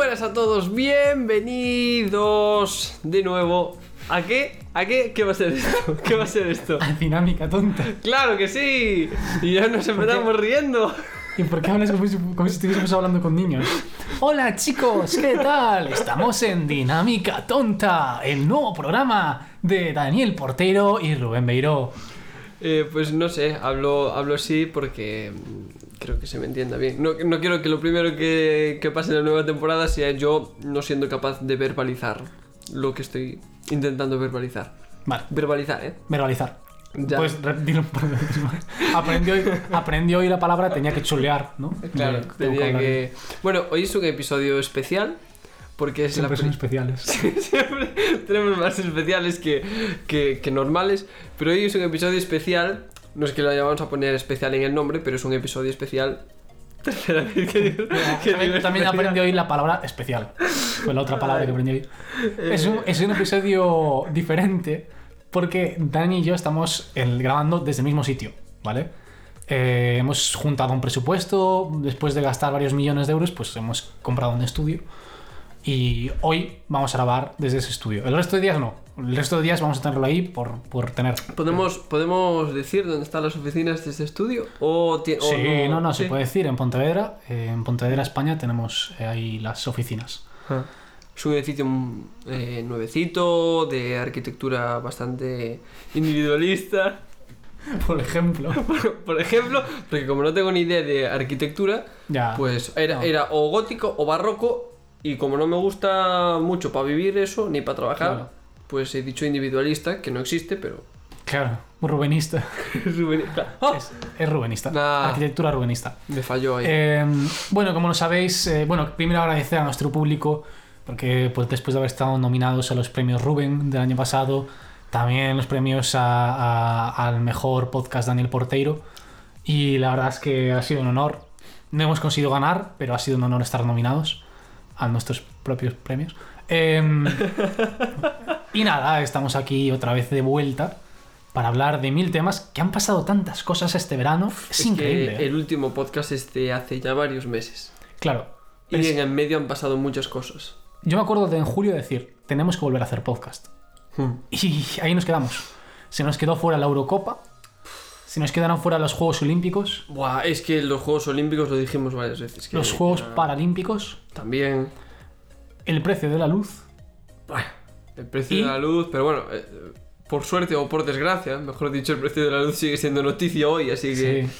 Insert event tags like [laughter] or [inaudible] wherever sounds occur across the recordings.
Buenas a todos, bienvenidos de nuevo. ¿A qué? ¿A qué? ¿Qué va a ser esto? [laughs] ¿Qué va a ser esto? Dinámica tonta. ¡Claro que sí! Y ya nos empezamos riendo. ¿Y por qué hablas como si, como si estuviésemos hablando con niños? Hola chicos, ¿qué tal? Estamos en Dinámica Tonta, el nuevo programa de Daniel Portero y Rubén Beiró. Eh, pues no sé, hablo, hablo así porque creo que se me entienda bien. No, no quiero que lo primero que, que pase en la nueva temporada sea yo no siendo capaz de verbalizar lo que estoy intentando verbalizar. Vale, Verbalizar, ¿eh? verbalizar. Ya. Pues re- dilo un par de veces más. Aprendí hoy, aprendí hoy la palabra, tenía que chulear, ¿no? Claro, Eh, tengo tenía hablar. que... Bueno, hoy es un episodio especial porque es Siempre la... son especiales. [laughs] Siempre tenemos más especiales que, que, que normales, pero hoy es un episodio especial. No es que lo vayamos a poner especial en el nombre, pero es un episodio especial. [laughs] Tercera vez que digo, [laughs] que digo También, también aprendí hoy la palabra especial. Fue la otra palabra que aprendí hoy. Es un, es un episodio diferente porque Dani y yo estamos eh, grabando desde el mismo sitio, ¿vale? Eh, hemos juntado un presupuesto, después de gastar varios millones de euros, pues hemos comprado un estudio y hoy vamos a grabar desde ese estudio. El resto de días no. El resto de días vamos a tenerlo ahí por, por tener... ¿Podemos, ¿Podemos decir dónde están las oficinas de este estudio? ¿O ti- o Sí, no, no, Sí. se puede decir. En Pontevedra, eh, en Pontevedra, España, tenemos eh, ahí las oficinas. Ah. Es un edificio mm, eh, nuevecito, de arquitectura bastante individualista. [laughs] Por ejemplo. [laughs] Por, por ejemplo, porque como no tengo ni idea de arquitectura, Ya. pues era, No. era o gótico o barroco, y como no me gusta mucho para vivir eso, ni para trabajar, Claro. Pues he dicho individualista, que no existe, pero... Claro, rubenista. [laughs] ¡Ah! Es, es rubenista. Nah. Arquitectura rubenista. Me falló ahí. Eh, bueno, como lo sabéis, eh, bueno, primero agradecer a nuestro público, porque pues, después de haber estado nominados a los premios Rubén del año pasado, también los premios a- a- al mejor podcast Daniel Porteiro, y la verdad es que ha sido un honor. No hemos conseguido ganar, pero ha sido un honor estar nominados a nuestros propios premios. Em, [laughs] y nada, estamos aquí otra vez de vuelta para hablar de mil temas que han pasado tantas cosas este verano. Es, Es increíble. que ¿eh? el último podcast es de hace ya varios meses. Claro. Y en el medio han pasado muchas cosas. Yo me acuerdo de en julio decir, tenemos que volver a hacer podcast. [laughs] Y ahí nos quedamos. Se nos quedó fuera la Eurocopa. Se nos quedaron fuera los Juegos Olímpicos. Buah, es que los Juegos Olímpicos lo dijimos varias veces. que Los Juegos era- Paralímpicos. También. El precio de la luz. Bueno, el precio Y- de la luz, pero bueno, eh, por suerte o por desgracia, mejor dicho, el precio de la luz sigue siendo noticia hoy, así que. Sí.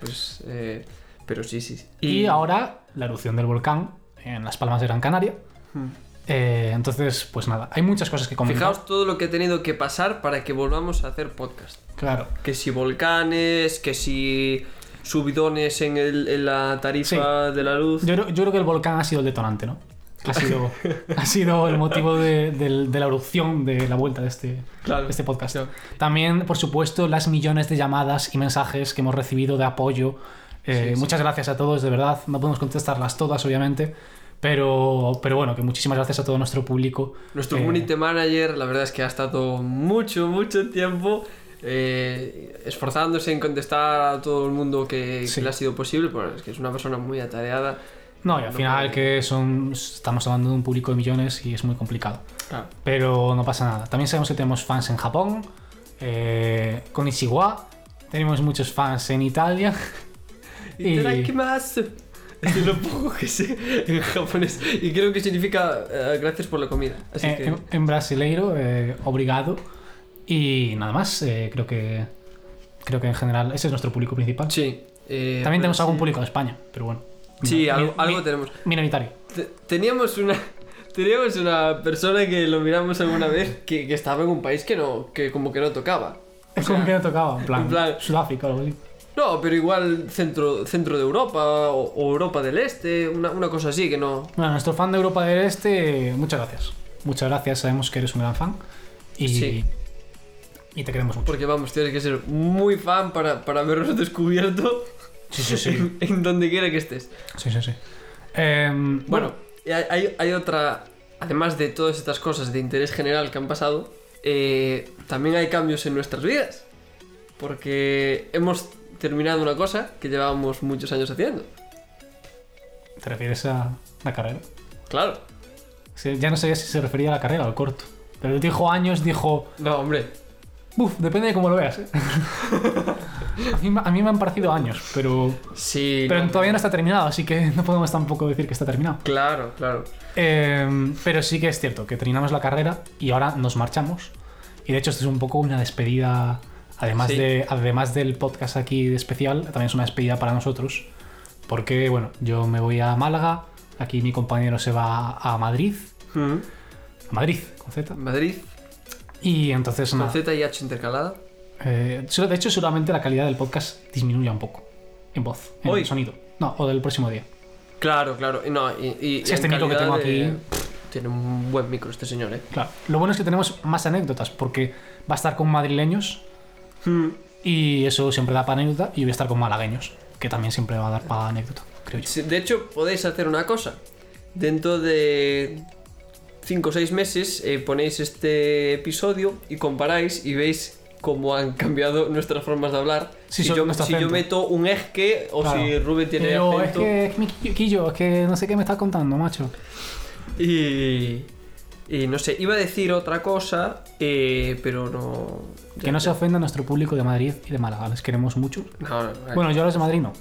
Pues. eh, pero sí, sí. sí. Y, ahora la erupción del volcán en Las Palmas de Gran Canaria. Hmm. Eh, entonces, pues nada, hay muchas cosas que comentar. Fijaos todo lo que ha tenido que pasar para que volvamos a hacer podcast. Claro. Que si volcanes, que si subidones en, el- en la tarifa de la luz. Yo, creo- yo creo que el volcán ha sido el detonante, ¿no? Ha sido, ha sido el motivo de, del- de la erupción de la vuelta de este, Claro. de este podcast. Claro. También, por supuesto, las millones de llamadas y mensajes que hemos recibido de apoyo. Eh, Sí, sí. muchas gracias a todos, de verdad. No podemos contestarlas todas, obviamente. Pero, pero bueno, que muchísimas gracias a todo nuestro público. Nuestro Eh, community manager, la verdad es que ha estado mucho, mucho tiempo eh, esforzándose en contestar a todo el mundo que, que Sí. le ha sido posible, porque es que es una persona muy atareada. No, y al no final puede- que son, estamos hablando de un público de millones y es muy complicado. Pero no pasa nada. También sabemos que tenemos fans en Japón, eh, con Ishiwa. Tenemos muchos fans en Italia. [laughs] Y-. Es lo poco que sé en japonés. Y creo que significa eh, gracias por la comida. Así Eh, que. en, en brasileiro, eh, obrigado. Y nada más, eh, creo que creo que en general ese es nuestro público principal. Sí. También tenemos sí. algún público de España, pero bueno. Sí, Mi- algo, mi- algo tenemos. Minoritario. Te- Teníamos una. [laughs] Teníamos una persona que lo miramos alguna vez que, que estaba en un país que no. que como que no tocaba. [laughs] Es como que no tocaba, en plan, en plan- Sudáfrica o algo así. No, pero igual centro, centro de Europa o, o Europa del Este, una, una cosa así que no. Bueno, nuestro fan de Europa del Este, muchas gracias. Muchas gracias, sabemos que eres un gran fan. Y, Sí. y te queremos mucho. Porque vamos, tienes que ser muy fan para, para habernos descubierto Sí, sí, sí. en, en donde quiera que estés. Sí, sí, sí. Em, Bueno, hay, hay, hay otra. Además de todas estas cosas de interés general que han pasado, eh, también hay cambios en nuestras vidas. Porque hemos terminado una cosa que llevábamos muchos años haciendo. ¿te refieres a la carrera? Claro. Sí, Ya no sabía si se refería a la carrera o al corto. Pero dijo años, dijo. No, hombre. Uf, depende de cómo lo veas. ¿eh? [laughs] a, mí, a mí me han parecido años, pero. Sí. Pero no, todavía no está terminado, así que no podemos tampoco decir que está terminado. Claro, claro. Eh, pero sí que es cierto que terminamos la carrera y ahora nos marchamos. Y de hecho, esto es un poco una despedida. Además, Sí. de, además del podcast aquí de especial, también es una despedida para nosotros. Porque, bueno, yo me voy a Málaga, aquí mi compañero se va a Madrid. Mm. A Madrid, con Z. Madrid, Y entonces, con nada. Z y H intercalada. Eh, de hecho, seguramente la calidad del podcast disminuya un poco. En voz, en Hoy. sonido. No, o del próximo día. Claro, claro. Y No, y, y- Sí, este micro que tengo de- aquí- Tiene un buen micro este señor, ¿eh? Claro. Lo bueno es que tenemos más anécdotas, porque va a estar con madrileños Mm. Y eso siempre da para anécdota. Y voy a estar con malagueños, que también siempre va a dar para anécdota, creo yo. De hecho, podéis hacer una cosa. Dentro de 5 o 6 meses eh, ponéis este episodio y comparáis y veis cómo han cambiado nuestras formas de hablar. Sí, si yo, si yo meto un esque o Claro. si Rubén tiene Pero es acento. que, es que mi quillo, es que no sé qué me estás contando, macho. Y, y no sé, iba a decir otra cosa, eh, pero no. Que no se ofenda a nuestro público de Madrid y de Málaga, les queremos mucho. No, no, no. Bueno, yo a los de Madrid no.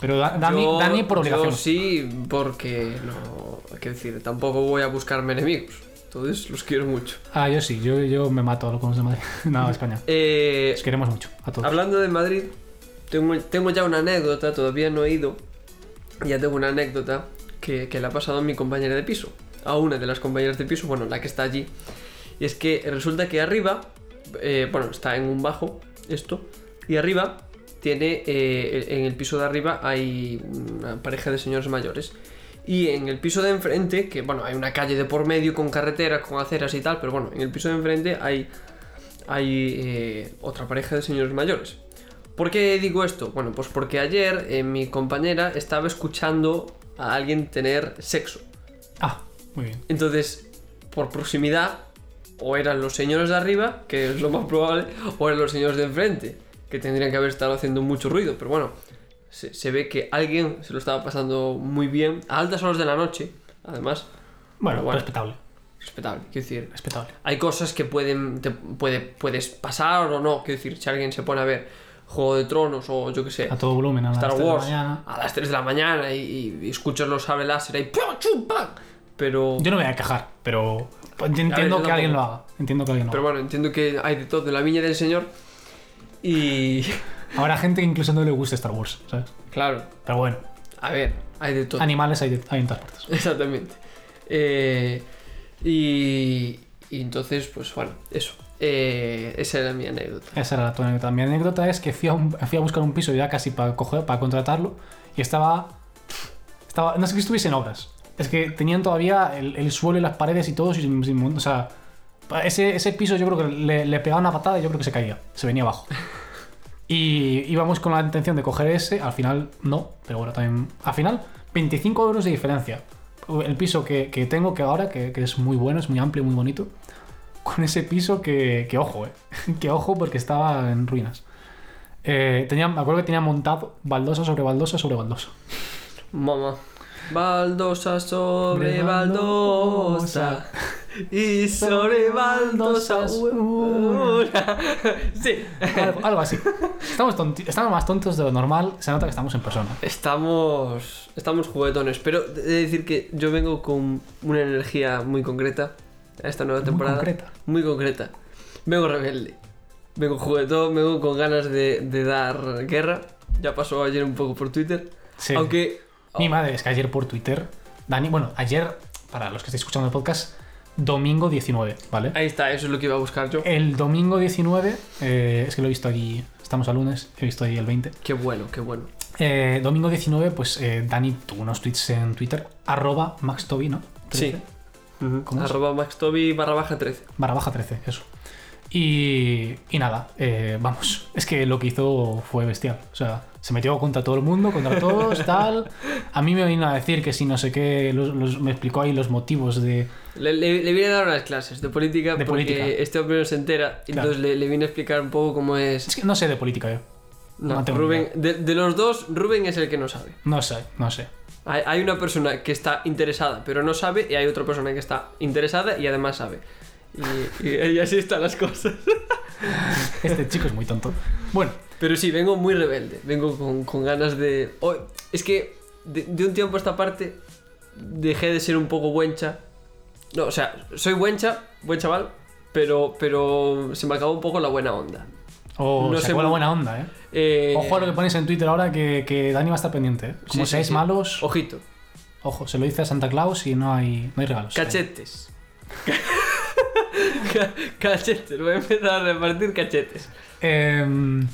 Pero Da- Dani, Yo- Dani por obligación. Yo sí, porque no. Hay que decir, tampoco voy a buscarme enemigos. Entonces los quiero mucho. Ah, yo sí, yo, yo me mato con los de Madrid. [laughs] no, España. Eh, Les queremos mucho, a todos. Hablando de Madrid, tengo, tengo ya una anécdota, todavía no he ido. Ya tengo una anécdota que, que le ha pasado a mi compañera de piso. A una de las compañeras de piso, bueno, la que está allí. Y es que resulta que arriba, eh, bueno, está en un bajo, esto, y arriba tiene, eh, en el piso de arriba hay una pareja de señores mayores. Y en el piso de enfrente, que bueno, hay una calle de por medio con carretera, con aceras y tal, pero bueno, en el piso de enfrente hay hay eh, otra pareja de señores mayores. ¿Por qué digo esto? Bueno, pues porque ayer eh, mi compañera estaba escuchando a alguien tener sexo. Ah, muy bien. Entonces, por proximidad, o eran los señores de arriba, que es lo más probable, o eran los señores de enfrente, que tendrían que haber estado haciendo mucho ruido. Pero bueno, se, se ve que alguien se lo estaba pasando muy bien, a altas horas de la noche, además. Bueno, Bueno. respetable. Respetable, quiero decir. Respetable. Hay cosas que pueden te puede, puedes pasar o no. Quiero decir, si alguien se pone a ver Juego de Tronos o yo que sé, A todo volumen, a las Star 3 de la Wars mañana. a las 3 de la mañana y, y escuchas los sable láser y ¡pum, chum, pam! Pero, Yo no me voy a quejar, pero entiendo yo que alguien lo haga. Entiendo que alguien lo pero haga. bueno, entiendo que hay de todo en la viña del señor. Y Habrá gente que incluso no le guste Star Wars, ¿sabes? claro, Pero bueno, a ver, hay de todo. animales hay, de- hay en todas partes. Exactamente. Eh, y, y entonces, pues bueno, eso. Eh, esa era mi anécdota. Esa era la tu anécdota. Mi anécdota es que fui a, un- fui a buscar un piso ya casi para coger, para contratarlo y estaba, estaba. No es que estuviese en obras. Es que tenían todavía el, el suelo y las paredes y todo sin, sin- O sea, ese, ese piso yo creo que le, le pegaba una patada y yo creo que se caía. Se venía abajo. [laughs] Y íbamos con la intención de coger ese, al final no, pero bueno, también. Al final, 25 euros de diferencia. El piso que, que tengo que ahora, que, que es muy bueno, es muy amplio, muy bonito. Con ese piso que, que ojo, eh. [laughs] que ojo porque estaba en ruinas. Eh, tenía, me acuerdo que tenía montado baldosa sobre baldosa sobre baldosa. Mamá. Baldosa sobre Sobre baldosa. Y sobre baldosa. baldosas una. Sí. Algo, algo así. Estamos, tonti- estamos más tontos de lo normal, se nota que estamos en persona. Estamos. Estamos juguetones. Pero he de decir que yo vengo con una energía muy concreta a esta nueva Muy temporada. concreta. Muy concreta. Vengo rebelde. Vengo juguetón, vengo con ganas de, de dar guerra. Ya pasó ayer un poco por Twitter. Sí. Aunque. Mi madre, es que ayer por Twitter, Dani, bueno, ayer, para los que estéis escuchando el podcast, domingo 19, ¿vale? Ahí está, eso es lo que iba a buscar yo. El domingo 19, eh, es que lo he visto aquí, estamos a lunes, he visto ahí el 20. Qué bueno, qué bueno. Eh, domingo 19, pues eh, Dani tuvo unos tweets en Twitter, arroba maxtobi, ¿no? Sí. 13, ¿Cómo? Arroba maxtobi barra baja 13. Barra baja 13, eso. Y, y nada, eh, vamos, es que lo que hizo fue bestial. O sea, se metió contra todo el mundo, contra todos, [laughs] tal. A mí me vino a decir que si no sé qué, los- los- me explicó ahí los motivos de... Le, le, le vine a dar unas clases de política De porque política. este hombre no se entera. Claro. Entonces le, le vine a explicar un poco cómo es. Es que no sé de política yo. No, no Rubén, de, de los dos, Rubén es el que no sabe. No sé, no sé. Hay, hay una persona que está interesada pero no sabe y hay otra persona que está interesada y además sabe. Y, y- [laughs] y así están las cosas. [laughs] Este chico es muy tonto. Bueno, Pero sí, vengo muy rebelde. Vengo con, con ganas de... oh, es que de, de un tiempo a esta parte dejé de ser un poco buencha. No, o sea, soy buencha, buen chaval, pero, pero se me acabó un poco la buena onda. o No se fue la buena onda, ¿eh? Eh, Ojo a lo que ponéis en Twitter ahora que, que Dani va a estar pendiente. ¿eh? Como sí, seáis sí. malos, Ojito. ojo, se lo dice a Santa Claus y no hay, no hay regalos. Cachetes. Ca- [laughs] cachetes. Voy a empezar a repartir cachetes. Em,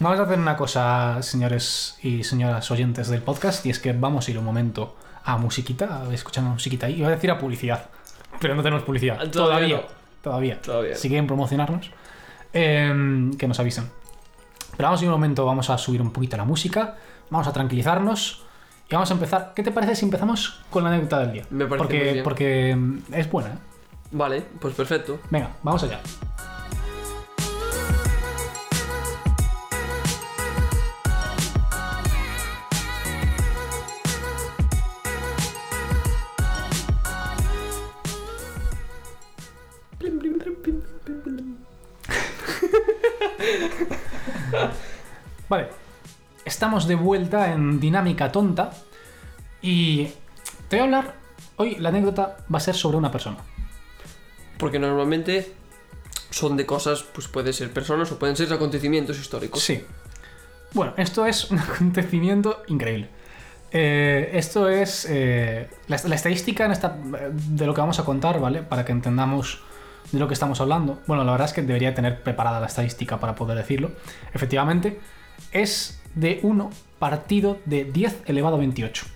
vamos a hacer una cosa, señores y señoras oyentes del podcast, y es que vamos a ir un momento a musiquita, a escuchar una musiquita ahí. Iba a decir a publicidad, pero no tenemos publicidad. Todavía. todavía no. Todavía. Todavía. Si quieren promocionarnos, em, que nos avisen. Pero vamos a ir un momento, vamos a subir un poquito la música, vamos a tranquilizarnos y vamos a empezar. ¿Qué te parece si empezamos con la anécdota del día? Me parece porque, muy bien. Porque em, es buena. ¿eh? Vale, pues perfecto. Venga, vamos allá. [laughs] Vale, estamos de vuelta en Dinámica Tonta y te voy a hablar, hoy la anécdota va a ser sobre una persona. Porque normalmente son de cosas, pues puede ser personas o pueden ser acontecimientos históricos. Sí. Bueno, esto es un [laughs] acontecimiento increíble. Eh, esto es eh, la, la estadística en esta, de lo que vamos a contar, ¿vale? Para que entendamos de lo que estamos hablando. Bueno, la verdad es que debería tener preparada la estadística para poder decirlo. Efectivamente, es de 1 partido de 10 elevado a 28.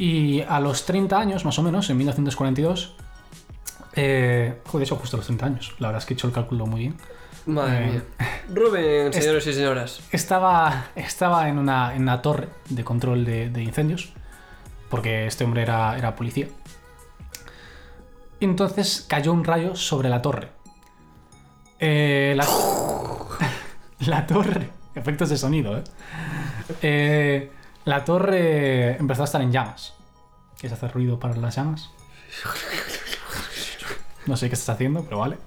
y a los 30 años, más o menos, en 1942, eh, joder, de hecho, justo a los 30 años, la verdad es que he hecho el cálculo muy bien. Madre Eh, mía. Rubén, señores y señoras. Estaba, estaba en, una, en una torre de control de, de incendios, porque este hombre era, era policía. Y entonces cayó un rayo sobre la torre. Eh, la, [laughs] la torre. Efectos de sonido, ¿eh? Eh, La torre empezó a estar en llamas. ¿Quieres hacer ruido para las llamas? No sé qué estás haciendo, pero vale.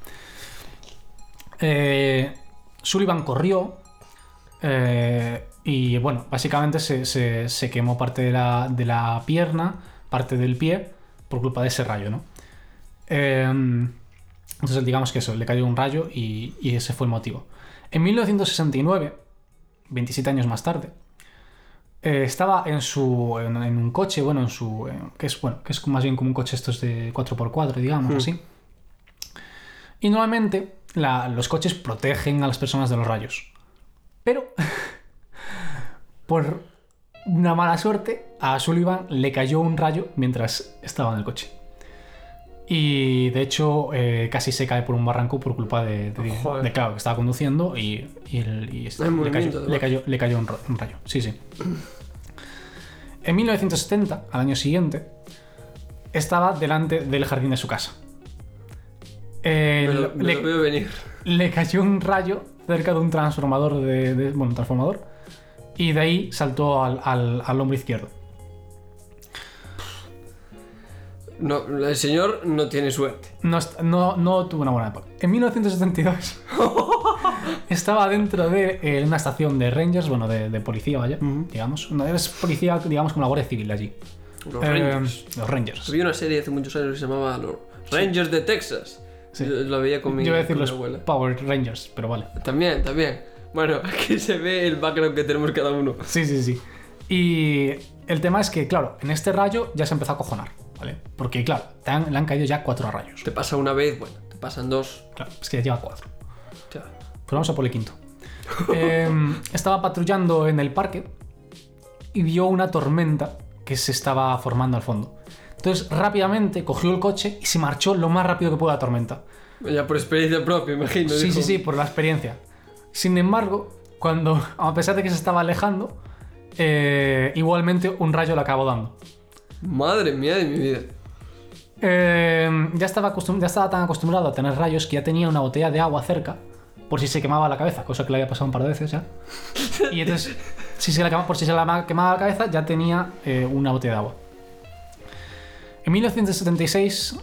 Eh, Sullivan corrió. eh, y bueno, básicamente se, se- se quemó parte de la, de la pierna, parte del pie, por culpa de ese rayo, ¿no? Eh, entonces, digamos que eso, le cayó un rayo y, y ese fue el motivo. En 1969, 27 años más tarde, eh, estaba en su en, en un coche, bueno, en su en- que es bueno, que es más bien como un coche estos de 4x4, digamos, Hmm. así. Y normalmente la- los coches protegen a las personas de los rayos. Pero [laughs] por una mala suerte a Sullivan le cayó un rayo mientras estaba en el coche. Y de hecho eh, casi se cae por un barranco por culpa de, de, que estaba conduciendo y, y el- y este- Hay le, cayó, le, además. cayó, le cayó un, ra- un rayo. Sí, sí. En 1970, al año siguiente, estaba delante del jardín de su casa. Eh, Me lo, me le, lo veo venir. le cayó un rayo cerca de un transformador de, de- bueno, un transformador y de ahí saltó al, al, al hombro izquierdo. No, el señor no tiene suerte. No, no, no tuvo una buena época. En 1972 [laughs] estaba dentro de eh, una estación de Rangers, bueno, de, de policía, vaya, digamos. No, es policía, digamos, como la Guardia Civil allí. Los Eh, Rangers. Los Rangers. Había una serie hace muchos años que se llamaba Los Rangers de Texas. Sí. Yo lo veía con mi, Yo iba a decir los abuela. Power Rangers, pero vale. También, también. Bueno, [laughs] aquí se ve el background que tenemos cada uno. Sí, sí, sí. Y el tema es que, claro, en este rayo ya se empezó a cojonar, ¿vale? Porque, claro, han- le han caído ya cuatro rayos. Te pasa una vez, bueno, te pasan dos. Claro, es que ya lleva cuatro. Ya. Pues vamos a por el quinto. [laughs] Em, estaba patrullando en el parque y vio una tormenta que se estaba formando al fondo. Entonces rápidamente cogió el coche y se marchó lo más rápido que pudo a la tormenta. Ya por experiencia propia, imagino. Sí, dijo. sí, sí, por la experiencia. Sin embargo, cuando, a pesar de que se estaba alejando, eh, igualmente un rayo le acabó dando. Madre mía de mi vida. Eh, ya, estaba acostum- ya estaba tan acostumbrado a tener rayos que ya tenía una botella de agua cerca por si se quemaba la cabeza, cosa que le había pasado un par de veces ya. Y entonces, si se le quemaba, por si se le ma- quemaba la cabeza, ya tenía eh, una botella de agua. En 1976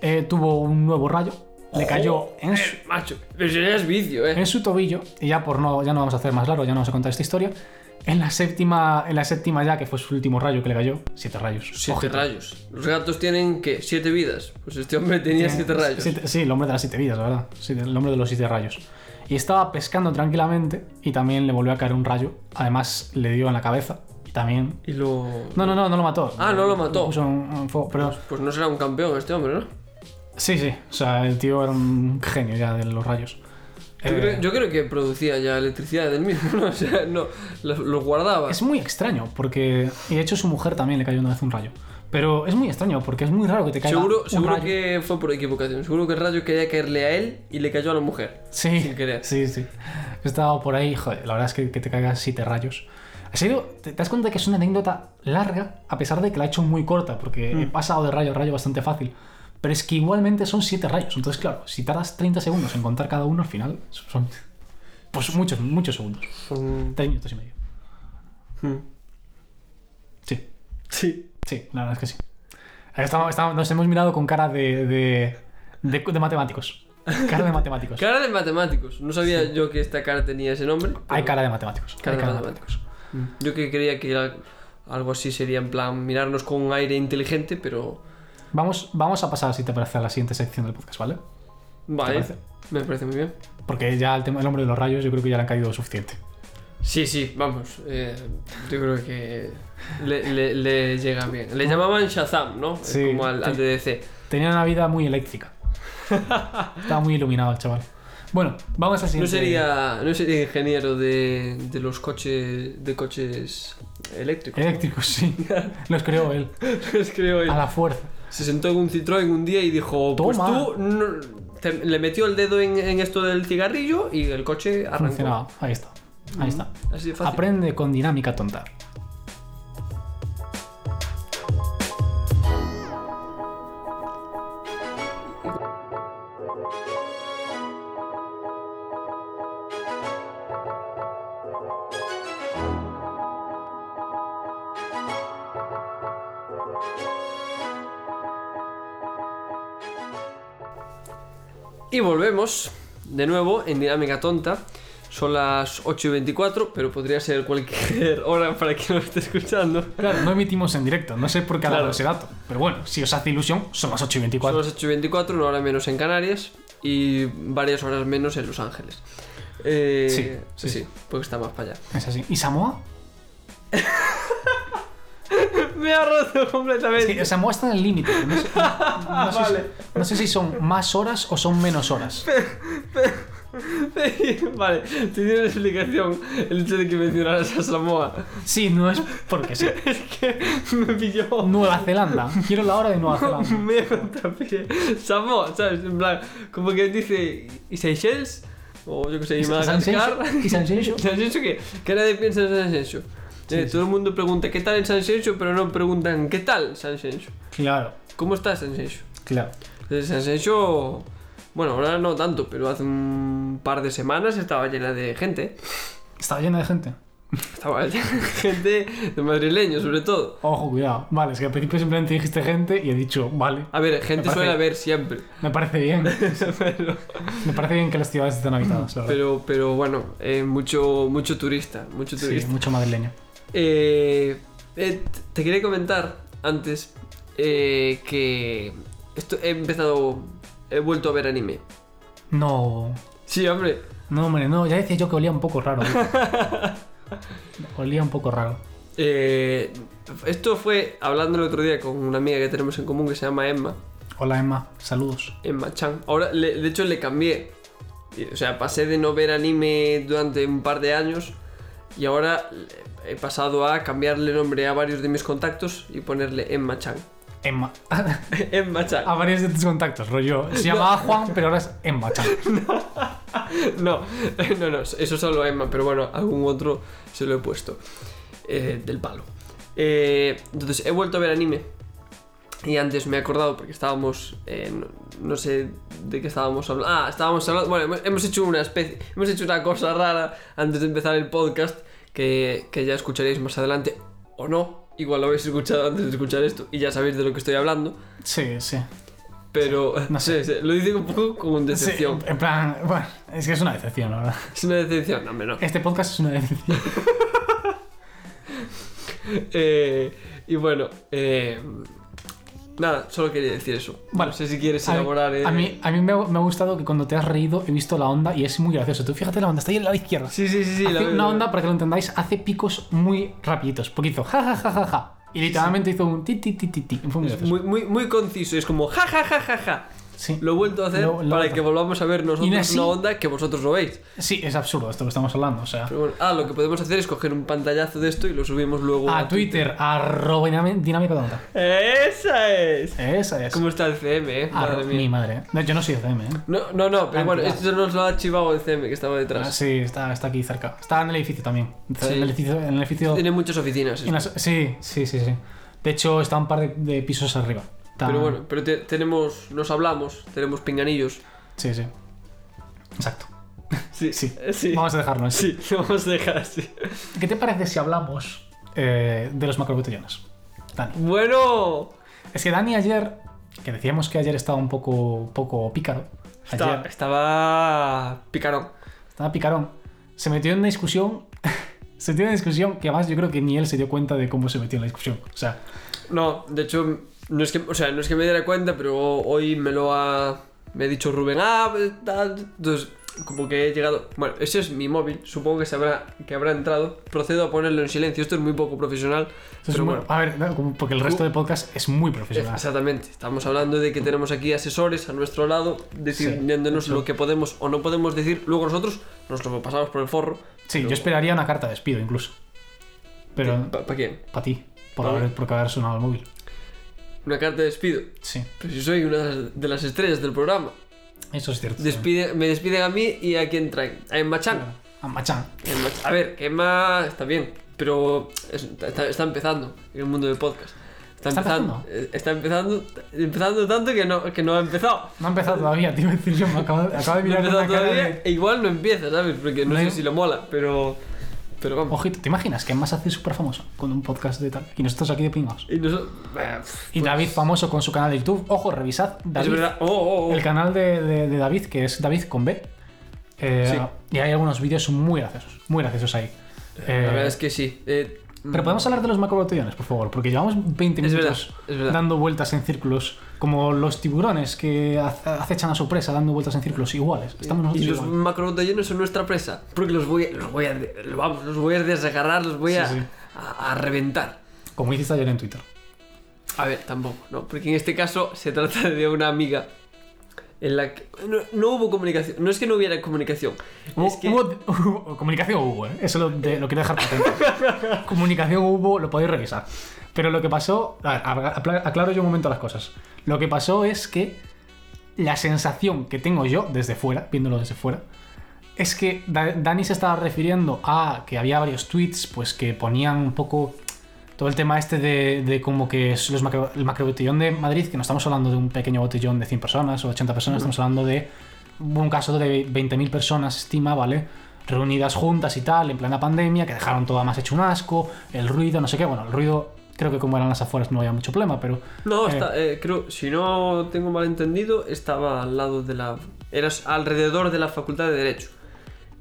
eh, tuvo un nuevo rayo, le cayó en su, Eh, macho, pero es vicio, eh. en su tobillo, y ya por no, ya no vamos a hacer más largo, ya no vamos a contar esta historia. En la séptima, en la séptima ya, que fue su último rayo que le cayó, siete rayos. Siete Ojito. rayos. Los gatos tienen, ¿qué? ¿Siete vidas? Pues este hombre tenía siete rayos. siete- sí, el hombre de las siete vidas, la verdad. Sí, el hombre de los siete rayos. Y estaba pescando tranquilamente y también le volvió a caer un rayo. Además, le dio en la cabeza y también. Y lo... No, no, no, no lo mató. Ah, no lo mató. puso en, en fuego, pero. Pues no será un campeón este hombre, ¿no? Sí, sí. O sea, el tío era un genio ya de los rayos. Yo, Eh, creo, yo creo que producía ya electricidad del mismo, [laughs] ¿no? O sea, no, lo, lo guardaba. Es muy extraño porque. Y de hecho, su mujer también le cayó una vez un rayo. Pero es muy extraño porque es muy raro que te caiga Seguro, un seguro rayo. que fue por equivocación. Seguro que el rayo quería caerle a él y le cayó a la mujer. Sí, sin querer. sí, sí. He estado por ahí, joder, la verdad es que, que te caigas siete rayos. Ha sido, te, te das cuenta que es una anécdota larga, a pesar de que la he hecho muy corta, porque he pasado de rayo a rayo bastante fácil. Pero es que igualmente son siete rayos. Entonces, claro, si tardas 30 segundos en contar cada uno, al final son pues muchos, muchos segundos. Son- Tres minutos y medio. Hmm. Sí, Sí. sí, la verdad es que sí. Estamos- estamos- nos hemos mirado con cara de, de, de, de matemáticos. Cara de matemáticos. [laughs] Cara de matemáticos. No sabía yo que esta cara tenía ese nombre. pero- Hay cara de matemáticos. Cara hay de matemáticos. Yo que creía que era algo así sería en plan mirarnos con un aire inteligente, pero. Vamos, vamos a pasar, si te parece, a la siguiente sección del podcast, ¿vale? Vale. parece? Me parece muy bien. Porque ya el, tema, el hombre de los rayos yo creo que ya le han caído suficiente. Sí, sí, vamos. eh, yo creo que le, le- le llega bien. Le llamaban Shazam, ¿no? Sí, Como al, al sí. de DC. Tenía una vida muy eléctrica. Estaba muy iluminado el chaval. Bueno, vamos a la No siguiente. sería, no sería ingeniero de, de los coches de coches eléctricos. Eléctricos, sí. [laughs] Los creó él. Pues creo él. A la fuerza. Se sentó en un Citroën un día y dijo, pues Toma. tú no- te- le metió el dedo en, en esto del cigarrillo y el coche arrancó. Funcionaba. Ahí está. Ahí está. Así de fácil. Aprende con dinámica tonta. Volvemos de nuevo en Dinámica Tonta. Son las 8 y 24, pero podría ser cualquier hora para quien lo esté escuchando. Claro, no emitimos en directo. No sé por qué ha dado Claro. ese dato. Pero bueno, si os hace ilusión, son las 8 y Son 24. las 8 y 24, una hora menos en Canarias y varias horas menos en Los Ángeles. Eh, Sí, sí, sí. sí, porque está más para allá. Es así. ¿Y Samoa? [laughs] Me ha roto completamente. Sí, Samoa está en el límite. No, sé, no- [laughs] no sé si- Vale. no sé si son más horas o son menos horas. [laughs] vale, tiene una explicación el hecho de que mencionaras a Samoa. Sí, no es porque sí. [laughs] Es que me pilló. Nueva Zelanda. Quiero la hora de Nueva Zelanda. Me contrapié. Samoa, ¿sabes? En plan, como que dice. ¿Y Seychelles? O yo que sé, y Madagascar. ¿Y Sanxenxo? ¿Sanxenxo qué? Que nadie piensa en. Eh, Sí, Todo el mundo pregunta ¿qué tal en Sanxenxo? Pero no preguntan ¿qué tal Sanxenxo? Claro, ¿Cómo está Sanxenxo? claro. Entonces, Sanxenxo. Bueno, ahora no tanto, pero hace un par de semanas estaba llena de gente. Estaba llena de gente. Estaba [laughs] llena de gente de madrileños, sobre todo. Ojo, cuidado. Vale, es que al principio simplemente dijiste gente y he dicho, vale, A ver, gente parece- suele haber siempre. me parece bien. [laughs] pero, Me parece bien que las ciudades estén habitadas, la verdad. pero, pero bueno, eh, mucho, mucho turista. Mucho Sí, turista. mucho madrileño. Eh, eh, te quería comentar antes eh, que esto, he empezado. He vuelto a ver anime. No, Sí, hombre. no, hombre, no. Ya decía yo que olía un poco raro. [laughs] olía un poco raro. Eh, esto fue hablando el otro día con una amiga que tenemos en común que se llama Emma. Hola, Emma. Saludos. Emma Chan. Ahora, le- de hecho, le cambié. O sea, pasé de no ver anime durante un par de años y ahora he pasado a cambiarle nombre a varios de mis contactos y ponerle Emma Chan. Emma. [laughs] Emma Chan. a varios de tus contactos, rollo. Se llamaba Juan, pero ahora es Emma Chan. [laughs] No, no, no, eso solo Emma, pero bueno, algún otro se lo he puesto. Eh, del palo. Eh, entonces, he vuelto a ver anime. Y antes me he acordado porque estábamos. eh, no, no sé de qué estábamos hablando. Ah, estábamos hablando. Bueno, hemos- hemos hecho una especie. Hemos hecho una cosa rara antes de empezar el podcast. Que, que ya escucharéis más adelante. O no. Igual lo habéis escuchado antes de escuchar esto. Y ya sabéis de lo que estoy hablando. Sí, sí. Pero. No sé, lo digo un poco Sí, decepción. en plan, bueno, es que es una decepción, la verdad. Es una decepción. No, hombre, no. Este podcast es una decepción. [laughs] Eh, y bueno, eh, nada, solo quería decir eso. Vale. No sé si quieres A mí- elaborar. eh, A mí, a mí me, ha, me ha gustado que cuando te has reído he visto la onda y es muy gracioso. Tú fíjate la onda, está ahí en la izquierda. Sí, sí, sí, sí. hace la veo, una la onda, veo. para que lo entendáis, hace picos muy rapiditos. Porque hizo ja ja ja ja ja. Y literalmente hizo un ti ti ti ti ti. Fue muy muy, muy, muy conciso. Es como ja, ja, ja, ja, ja. Sí. Lo he vuelto a hacer Lo- lo para vuelto que a volvamos a ver nosotros así- una onda que vosotros lo veis. Sí, es absurdo esto que estamos hablando. O sea, Pero bueno, ah, lo que podemos hacer es coger un pantallazo de esto y lo subimos luego a Twitter, arroba dinami- dinámica tonta. Esa es. Esa es. ¿Cómo está el CM, eh? Madre mía. mi madre. No, yo no soy de CM, ¿eh? No, no, no, pero Ah, bueno, esto nos lo ha archivado el CM que estaba Ah, detrás. sí, está, está aquí cerca. Está en el edificio también. Sí. En el edificio. En el edificio Tiene muchas oficinas. en las- sí, sí, sí, sí. De hecho, está un par de, de pisos arriba. Está- Pero bueno, pero te- tenemos, nos hablamos, tenemos pinganillos. Sí, sí. Exacto. Sí, Sí. eh, sí. Vamos a dejarlo así. Sí, [laughs] vamos a dejar así. ¿Qué te parece si hablamos eh, de los macrobotellones? Dani. Bueno, Es que Dani ayer, que decíamos que ayer estaba un poco, poco pícaro. estaba, Ayer estaba picarón. estaba picarón. Se metió en una discusión. [laughs] se metió en una discusión que además yo creo que ni él se dio cuenta de cómo se metió en la discusión. O sea, No, de hecho, no es que, o sea, no es que me diera cuenta, pero hoy me lo ha, me ha dicho Rubén, ah, tal, entonces como que he llegado, bueno, ese es mi móvil, supongo que se habrá, que habrá entrado, procedo a ponerlo en silencio, esto es muy poco profesional, esto es pero muy- bueno. a ver, no, porque el resto del podcast es muy profesional. Exactamente, estamos hablando de que tenemos aquí asesores a nuestro lado, decidiéndonos Sí, lo que podemos o no podemos decir, luego nosotros nos lo pasamos por el forro. Sí, pero- yo esperaría una carta de despido incluso. Pero ¿Para quién? para ti, por Pa' mí. haber, por haber sonado el móvil. Una carta de despido. Sí, Pero si soy una de las- estrellas del programa. eso es cierto. Despide, me despiden a mí y a quién traen. A Emma Chan. A Ch- A ver, que Emma está bien, pero es- está, está empezando en el mundo del podcast. Está, ¿Está empezando. eh, Está empezando, empezando tanto que no, que no ha empezado. No ha empezado todavía, te iba a decir yo, me acabo, acabo de No ha mirar empezado todavía de... e igual no empieza, ¿sabes? Porque no No sé hay- si lo mola, pero. Pero vamos. Ojito, ¿te imaginas que más hace súper famoso con un podcast de tal? Y nosotros aquí de pingados. Y nosotros. eh, Y David famoso con su canal de YouTube. Ojo, revisad David, es verdad. Oh, oh, oh. el canal de, de- de David, que es David con B. Eh, Sí. Y hay algunos vídeos muy graciosos, muy graciosos ahí. Eh, La verdad es que sí. Eh, Pero podemos hablar de los macrobotellones, por favor, porque llevamos 20 Es minutos verdad, es verdad. dando vueltas en círculos, como los tiburones que ace- acechan a su presa dando vueltas en círculos iguales. Estamos nosotros Y los igual. macrobotellones son nuestra presa. Porque los voy, los voy a. Vamos, los voy a desgarrar, los voy a, Sí, sí. a, a reventar. Como hiciste ayer en Twitter. A ver, tampoco, no, porque en este caso se trata de una amiga en la que no, no hubo comunicación, no es que no hubiera comunicación, Hubo, es que hubo- hubo- comunicación hubo, ¿eh? Eso lo, de- lo quiero dejar patente. [laughs] comunicación hubo, lo podéis revisar. Pero lo que pasó, a ver, aclaro yo un momento las cosas. Lo que pasó es que la sensación que tengo yo desde fuera, viéndolo desde fuera, es que Da- Dani se estaba refiriendo a que había varios tweets pues que ponían un poco todo el tema este de, de como que es los macro- el macrobotellón de Madrid, que no estamos hablando de un pequeño botellón de 100 personas o 80 personas, estamos hablando de un caso de 20.000 personas, estima, ¿vale? Reunidas juntas y tal, en plena pandemia, que dejaron todo más hecho un asco, el ruido, no sé qué. Bueno, el ruido, creo que como eran las afueras no había mucho problema, pero no, eh, está, eh, creo, si no tengo mal entendido, estaba al lado de la, eras alrededor de la Facultad de Derecho,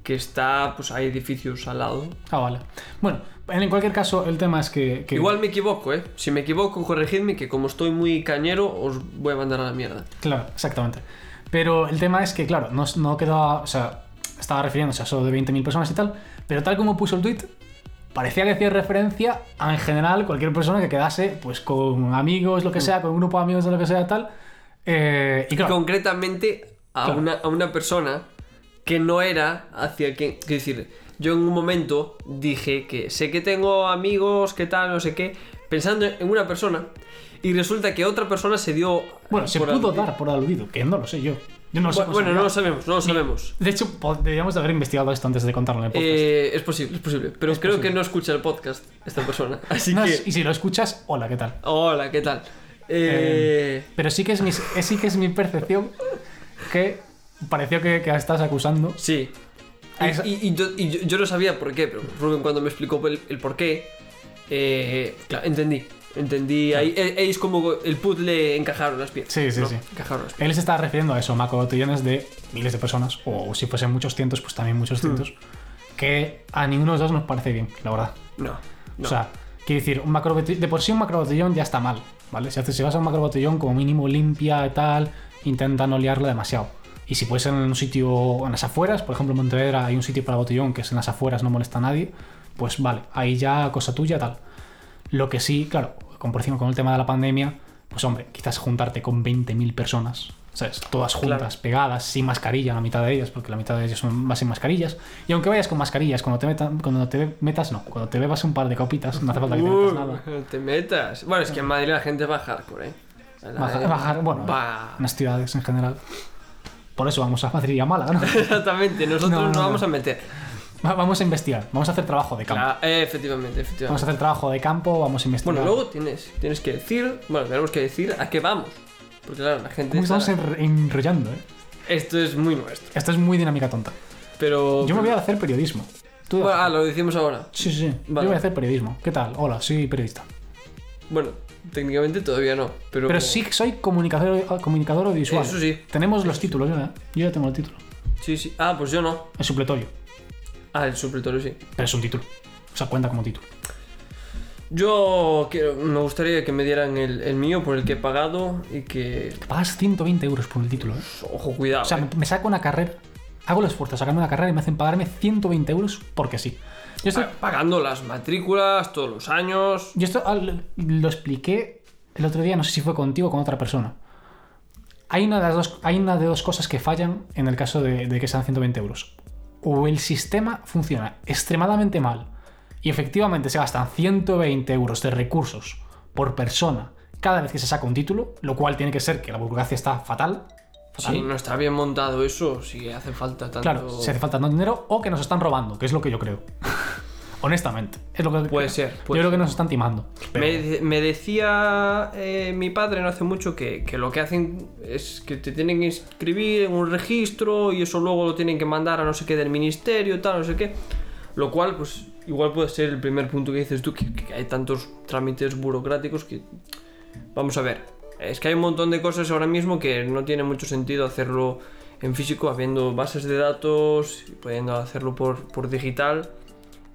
que está, pues hay edificios al lado. Ah, vale. Bueno, en cualquier caso, el tema es que. que- Igual me equivoco, ¿eh? Si me equivoco, corregidme, que como estoy muy cañero, os voy a mandar a la mierda. Claro, exactamente. Pero el tema es que, claro, no, no quedaba. O sea, estaba refiriéndose a solo de 20.000 personas y tal, pero tal como puso el tweet, parecía que hacía referencia a en general cualquier persona que quedase, pues con amigos, lo que sea, con un grupo de amigos lo que sea, tal. Eh, y claro, concretamente a, Claro. una, a una persona que no era hacia quien. Quiero decir, yo en un momento dije que sé que tengo amigos, que tal, no sé qué, pensando en una persona y resulta que otra persona se dio. Bueno, se pudo dar por aludido, que no lo sé yo. Yo no lo sé. Bueno, no lo sabemos, no lo sabemos. De hecho, deberíamos de haber investigado esto antes de contarlo en el podcast. Eh, es posible, es posible. Pero Es creo posible. que no escucha el podcast esta persona. [laughs] Así No, que. Y si lo escuchas, hola, ¿qué tal? Hola, ¿qué tal? Eh, Pero sí que es mi, eh, [laughs] sí que es mi percepción que pareció que, que estás acusando. Sí. Y, y- y yo, y yo- yo no sabía por qué, pero Rubén cuando me explicó el, el por qué, eh, claro, entendí. Entendí. Ahí, eh, ahí es como el puzzle encajaron las piezas. Sí, sí, ¿no? sí. Encajaron las piezas. Él se está refiriendo a eso, macrobotellones de miles de personas, o si fuesen muchos cientos, pues también muchos cientos, que a ninguno de los dos nos parece bien, la verdad. No. no. O sea, quiero decir, un macrobotellón, de por sí un macrobotellón ya está mal, ¿vale? Si, haces, si vas a un macrobotellón, como mínimo limpia y tal, intenta no liarla demasiado. Y si puedes en un sitio en las afueras, por ejemplo en Montevedra hay un sitio para botellón que es en las afueras, no molesta a nadie, pues vale, ahí ya cosa tuya, tal. Lo que sí, claro, como por encima con el tema de la pandemia, pues hombre, quizás juntarte con 20.000 personas, ¿sabes? Todas juntas, Claro. pegadas, sin mascarilla, la mitad de ellas, porque la mitad de ellas son más sin mascarillas. Y aunque vayas con mascarillas, cuando te, metan, cuando te metas, no, cuando te bebas un par de copitas, no hace falta que te metas nada. no te metas. Bueno, es que en Madrid la gente va hardcore, ¿eh? Bajar, bajar, bueno, Va. en las ciudades en general. Por eso vamos a Madrid y a Málaga, ¿no? [laughs] Exactamente, nosotros No, no, nos no. vamos a meter. Va- Vamos a investigar, vamos a hacer trabajo de campo. Claro, eh, efectivamente, Vamos a efectivamente. hacer trabajo de campo, vamos a investigar. Bueno, luego tienes, tienes que decir, bueno, tenemos que decir a qué vamos. Porque claro, la gente... ¿Cómo estamos enrollando, eh? Esto es muy nuestro. Esto es muy dinámica tonta. Pero... Yo me voy a hacer periodismo. ¿Tú Bueno, ah, lo decimos ahora. Sí, sí, sí. Vale. Yo voy a hacer periodismo. ¿Qué tal? Hola, soy periodista. Bueno, técnicamente todavía no, pero... Pero sí que soy comunicador, comunicador audiovisual. Eso sí. Tenemos los títulos, ¿verdad? Yo ya tengo el título. Sí, sí. Ah, pues yo no. El supletorio. Ah, el supletorio sí. Pero es un título. O sea, cuenta como título. Yo quiero, me gustaría que me dieran el, el mío por el que he pagado y que... Pagas 120 euros por el título, ¿eh? Ojo, cuidado. O sea, eh. me, me saco una carrera. Hago el esfuerzo de sacarme una carrera y me hacen pagarme 120 euros porque sí. Yo estoy, Pa- Pagando las matrículas todos los años. yo esto al- lo expliqué el otro día, no sé si fue contigo o con otra persona. Hay una de, las dos, hay una de dos cosas que fallan en el caso de, de que sean 120 euros. O el sistema funciona extremadamente mal y efectivamente se gastan 120 euros de recursos por persona cada vez que se saca un título, lo cual tiene que ser que la burocracia está fatal. Si no está bien montado eso, si hace falta tanto... Claro, si hace falta tanto dinero o que nos están robando, que es lo que yo creo. [laughs] Honestamente, es lo que Puede ser, puede yo creo que nos están timando. Pero- Me, me decía eh, mi padre no hace mucho que, que lo que hacen es que te tienen que inscribir en un registro y eso luego lo tienen que mandar a no sé qué del ministerio, tal, no sé qué. Lo cual, pues, igual puede ser el primer punto que dices tú, que, que hay tantos trámites burocráticos que... Vamos a ver, es que hay un montón de cosas ahora mismo que no tiene mucho sentido hacerlo en físico, habiendo bases de datos, pudiendo hacerlo por, por digital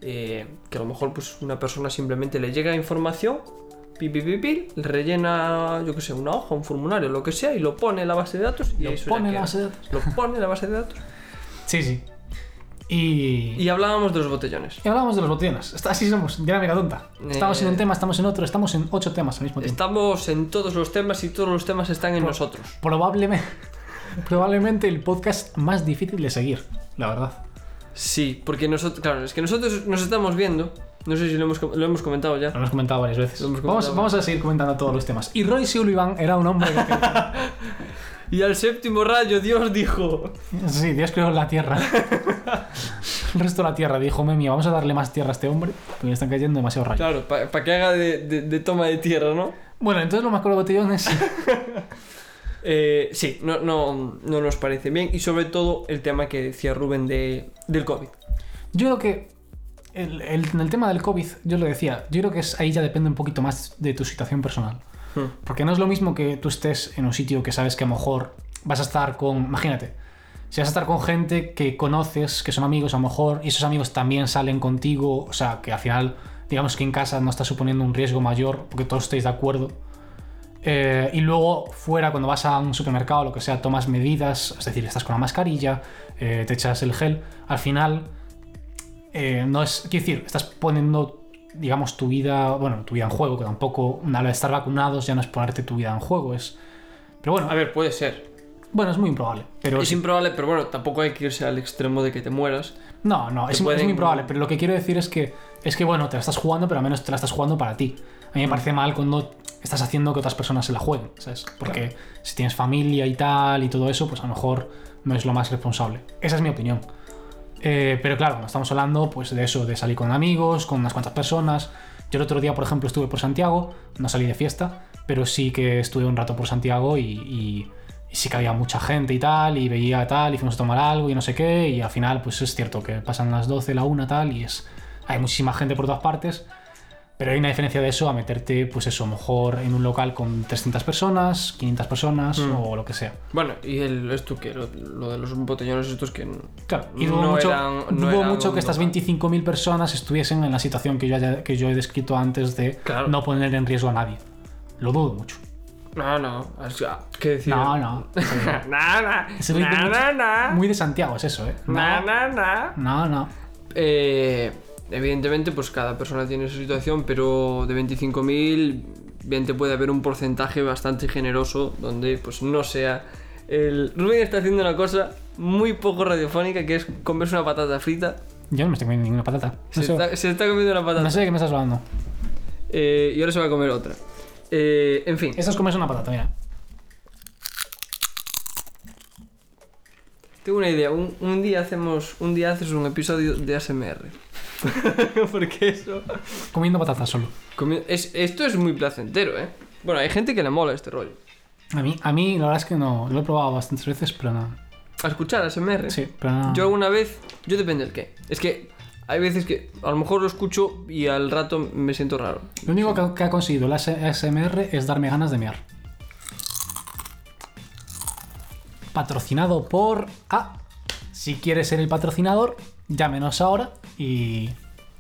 eh, que a lo mejor pues una persona simplemente le llega información, pi, pi, pi, pi, le rellena, yo que sé, una hoja, un formulario, lo que sea, y lo pone en la base de datos. Y Lo ahí pone en la base de datos. Lo pone en la base de datos. Sí, sí. Y, Y hablábamos de los botellones. y hablábamos de los botellones. Está- Así somos, dinámica tonta. Estamos Eh, en un tema, estamos en otro, estamos en ocho temas al mismo tiempo. Estamos en todos los temas y todos los temas están en nosotros. Probablemente, [laughs] probablemente el podcast más difícil de seguir, la verdad. Sí, porque nosotros, claro, es que nosotros nos estamos viendo. No sé si lo hemos, lo hemos comentado ya. Lo hemos comentado varias veces. Hemos Vamos, comentado. vamos a seguir comentando todos los temas. Y Roy Sullivan era un hombre que... [laughs] Y al séptimo rayo, Dios dijo. Sí, Dios creó la tierra. [laughs] El resto de la tierra dijo, Memi, vamos a darle más tierra a este hombre, porque le están cayendo demasiado rayos. Claro, para que haga de, de- de toma de tierra, ¿no? Bueno, entonces lo más con los botellones. Eh, sí, no, no, no nos parece bien. Y sobre todo el tema que decía Rubén de, del COVID. Yo creo que el, el- en el tema del COVID, yo lo decía, yo creo que es, ahí ya depende un poquito más de tu situación personal. Hmm. Porque no es lo mismo que tú estés en un sitio que sabes que a lo mejor vas a estar con, imagínate, si vas a estar con gente que conoces, que son amigos a lo mejor, y esos amigos también salen contigo, o sea, que al final, digamos que en casa no está suponiendo un riesgo mayor, porque todos estáis de acuerdo. Eh, y luego fuera, cuando vas a un supermercado, lo que sea, tomas medidas, es decir, estás con la mascarilla, eh, te echas el gel, al final eh, no es, quiero decir, estás poniendo, digamos, tu vida, bueno, tu vida en juego, que tampoco, al estar vacunados ya no es ponerte tu vida en juego, es... Pero bueno, A ver, puede ser. Bueno, es muy improbable. Pero Es sí- improbable, pero bueno, tampoco hay que irse al extremo de que te mueras. No, no, es, Te es pueden- muy improbable. Pero lo que quiero decir es que, es que, bueno, te la estás jugando, pero al menos te la estás jugando para ti. A mí me parece mal cuando estás haciendo que otras personas se la jueguen, ¿sabes? Porque si tienes familia y tal y todo eso, pues a lo mejor no es lo más responsable. Esa es mi opinión. Eh, pero claro, estamos hablando pues de eso, de salir con amigos, con unas cuantas personas. Yo el otro día, por ejemplo, estuve por Santiago, no salí de fiesta, pero sí que estuve un rato por Santiago y, y- y sí que había mucha gente y tal, y veía tal, y fuimos a tomar algo y no sé qué, y al final pues es cierto que pasan las 12, la 1 tal, y es hay muchísima gente por todas partes, pero hay una diferencia de eso a meterte, pues eso, a lo mejor en un local con 300 personas, 500 personas o lo que sea. Bueno, y el, esto que lo, lo de los botellones estos que... Claro, y dudo no mucho, eran- no dudo mucho que estas local. 25.000 personas estuviesen en la situación que yo, haya- que yo he descrito antes de Claro. no poner en riesgo a nadie. Lo dudo mucho. No, no, sea, ¿qué decir? No, no. [laughs] Nada, mucho. nada, Muy de Santiago es eso, ¿eh? No, nada. no, no. Eh, evidentemente, pues cada persona tiene su situación, pero de 25.000, bien te puede haber un porcentaje bastante generoso donde pues no sea... El... Rubén está haciendo una cosa muy poco radiofónica que es comerse una patata frita. Yo no me estoy comiendo ninguna patata. No, Se, sé, está, se está comiendo una patata no sé de qué me estás hablando. eh, y ahora se va a comer otra. Eh, en fin, Esto es comerse una patata, mira. tengo una idea. Un, un día hacemos, un día haces un episodio de ASMR. [laughs] Porque eso... Comiendo patata solo. comi- es- esto es muy placentero, ¿eh? Bueno, hay gente que le mola este rollo. A mí, a mí la verdad es que no. Lo he probado bastantes veces, pero no. A escuchar ASMR. Sí, pero no. Yo alguna vez, yo depende del qué. Es que hay veces que a lo mejor lo escucho y al rato me siento raro. Lo único que, que ha conseguido el ASMR es darme ganas de mear. Patrocinado por. Ah, si quieres ser el patrocinador, llámenos ahora y.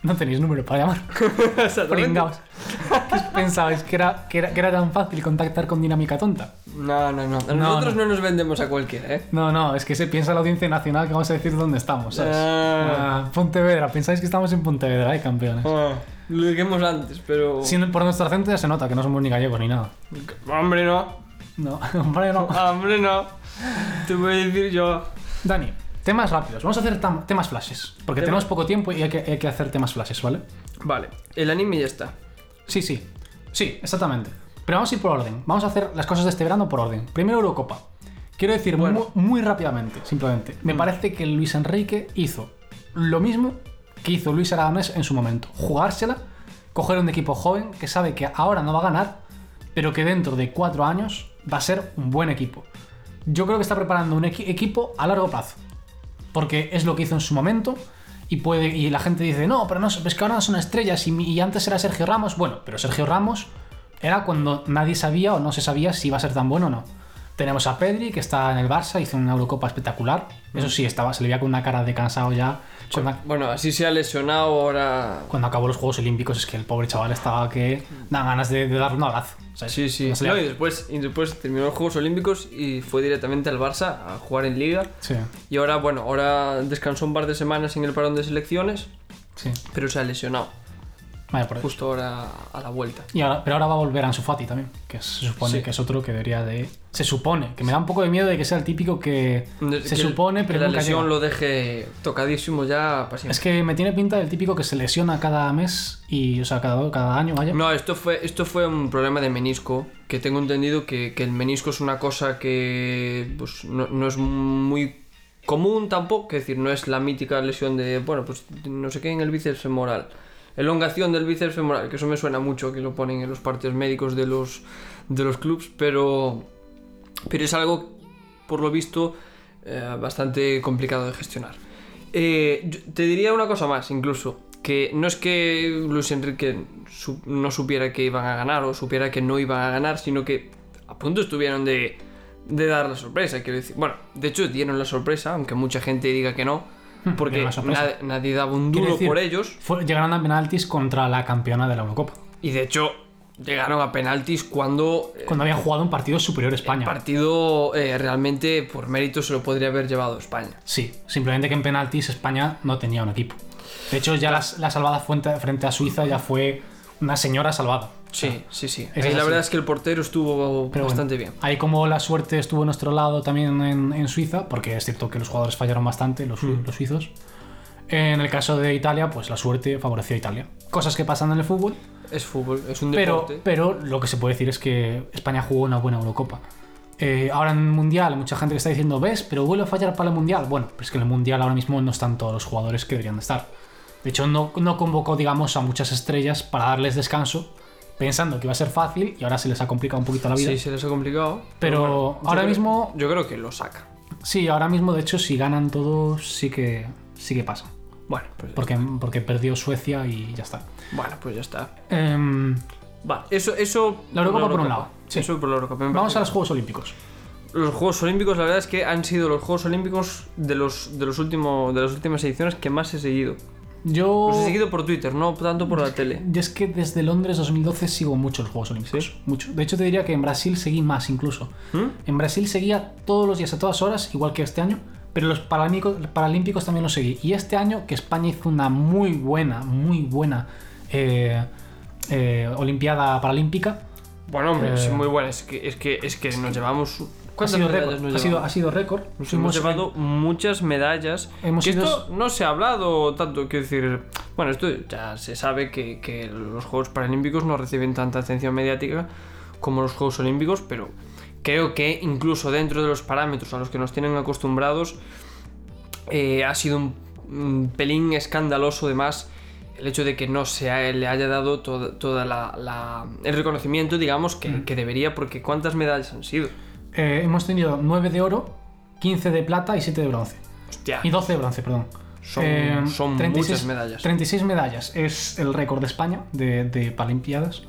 No tenéis número para llamar. [laughs] Pringaos. ¿Qué pensabais? ¿Que era, que, era, ¿Que era tan fácil contactar con Dinámica Tonta? No, no, no. No, Nosotros no. no. nos vendemos a cualquiera, ¿eh? No, no, es que se piensa la audiencia nacional que vamos a decir dónde estamos, ¿sabes? Ah. Ah, Pontevedra, pensáis que estamos en Pontevedra, ¿eh, campeones? Lo dijimos antes, pero. No- por nuestro acento ya se nota que no somos ni gallegos ni nada. Hombre, no. No, [laughs] hombre, no. Hombre, no. Te voy a decir yo. Dani, temas rápidos. Vamos a hacer temas flashes. Porque Tema- tenemos poco tiempo y hay que, hay que hacer temas flashes, ¿vale? Vale, el anime ya está. Sí, sí. Sí, exactamente. Pero vamos a ir por orden. Vamos a hacer las cosas de este verano por orden. Primero Eurocopa. Quiero decir Bueno. mu- muy, rápidamente, simplemente. Me parece que Luis Enrique hizo lo mismo que hizo Luis Aragonés en su momento. Jugársela, coger un equipo joven que sabe que ahora no va a ganar, pero que dentro de cuatro años va a ser un buen equipo. Yo creo que está preparando un equi- equipo a largo plazo. Porque es lo que hizo en su momento. Y, puede, y la gente dice, no, pero no, es que ahora son estrellas y, y antes era Sergio Ramos. Bueno, pero Sergio Ramos era cuando nadie sabía o no se sabía si iba a ser tan bueno o no. Tenemos a Pedri, que está en el Barça, hizo una Eurocopa espectacular. Eso sí, estaba, se le veía con una cara de cansado ya. Cuando, Bueno, así se ha lesionado ahora. cuando acabó los Juegos Olímpicos, es que el pobre chaval estaba que da ganas de, de darle un abrazo. ¿sabes? Sí, sí. No, y, después, y después terminó los Juegos Olímpicos y fue directamente al Barça a jugar en Liga. sí, Y ahora, bueno, ahora descansó un par de semanas en el parón de selecciones, sí. pero se ha lesionado Vaya por justo ahora a la vuelta. Y ahora, pero ahora va a volver Ansu Fati también, que se supone Sí. que es otro que debería de... Se supone, que me da un poco de miedo de que sea el típico que se Que- supone, que pero la nunca lesión llega. lo deje tocadísimo ya para siempre. Es que me tiene pinta del típico que se lesiona cada mes y, o sea, cada, cada año, vaya. No, esto fue, esto fue un problema de menisco, que tengo entendido que, que el menisco es una cosa que pues, no, no es muy común tampoco, es decir, no es la mítica lesión de, bueno, pues no sé qué en el bíceps femoral. Elongación del bíceps femoral, que eso me suena mucho, que lo ponen en los partes médicos de los, de los clubs, pero, pero es algo, por lo visto, eh, bastante complicado de gestionar. Eh, te diría una cosa más, incluso, que no es que Luis Enrique no supiera que iban a ganar o supiera que no iban a ganar, sino que a punto estuvieron de, de dar la sorpresa, quiero decir. Bueno, de hecho dieron la sorpresa, aunque mucha gente diga que no, [laughs] porque nadie daba un duro decir, por ellos. Fue- llegaron a penaltis contra la campeona de la Eurocopa. Y de hecho, llegaron a penaltis cuando eh, Cuando habían jugado un partido superior a España. partido eh, realmente por mérito se lo podría haber llevado España. Sí, simplemente que en penaltis España no tenía un equipo. De hecho, ya la, la salvada frente a Suiza ya fue una señora salvada. Sí, sí, sí. Es Ahí la verdad es que el portero estuvo Pero bastante bueno, bien. Ahí como la suerte estuvo a nuestro lado también en, en Suiza, porque es cierto que los jugadores fallaron bastante, los, Mm. los suizos. En el caso de Italia, pues la suerte favoreció a Italia. Cosas que pasan en el fútbol, Es fútbol, es un pero, deporte. pero lo que se puede decir es que España jugó una buena Eurocopa. Eh, ahora en el Mundial, mucha gente que está diciendo, ¿ves? Pero vuelve a fallar para el Mundial. Bueno, pues que en el Mundial ahora mismo no están todos los jugadores que deberían de estar. De hecho, no, no convocó, digamos, a muchas estrellas para darles descanso, pensando que iba a ser fácil y ahora se les ha complicado un poquito la vida. Sí, se les ha complicado. Pero bueno, yo ahora creo- mismo- Yo creo que lo saca. Sí, ahora mismo, de hecho, si ganan todos, sí que, sí que pasa. Bueno, pues, Porque, porque perdió Suecia y ya está. bueno, pues ya está. Em, Vale, eso, eso. La Eurocopa por un Eurocopa. lado, sí. Eso por la Eurocopa. vamos a los Juegos Olímpicos. Los Juegos Olímpicos, la verdad es que han sido los Juegos Olímpicos de los de los últimos de las últimas ediciones que más he seguido. Yo. Los he seguido por Twitter, no tanto por la tele. Y es que desde Londres 2012 sigo mucho los Juegos Olímpicos. ¿Sí? Mucho. De hecho, te diría que en Brasil seguí más incluso. ¿Mm? En Brasil seguía todos los días a todas horas, igual que este año. Pero los paralímpicos, paralímpicos también los seguí. Y este año, que España hizo una muy buena, muy buena eh, eh, Olimpiada Paralímpica, Bueno, hombre, Eh, sí, muy bueno. Es que, es que, es que nos llevamos. Ha ¿Cuántas sido récord. Ha sido, ha sido récord. Nos hemos llevado muchas medallas. Hemos que ido- esto no se ha hablado tanto, quiero decir. Bueno, esto ya se sabe que, que los Juegos Paralímpicos no reciben tanta atención mediática como los Juegos Olímpicos, pero creo que incluso dentro de los parámetros a los que nos tienen acostumbrados, eh, ha sido un, un pelín escandaloso además el hecho de que no se ha- le haya dado toda, toda la, la- el reconocimiento, digamos, que, que debería, porque ¿cuántas medallas han sido? Eh, hemos tenido 9 de oro, 15 de plata y 7 de bronce. Hostia. Y 12 de bronce, perdón. Son- son muchas medallas. 36 medallas es el récord de España de, de Paralimpiadas.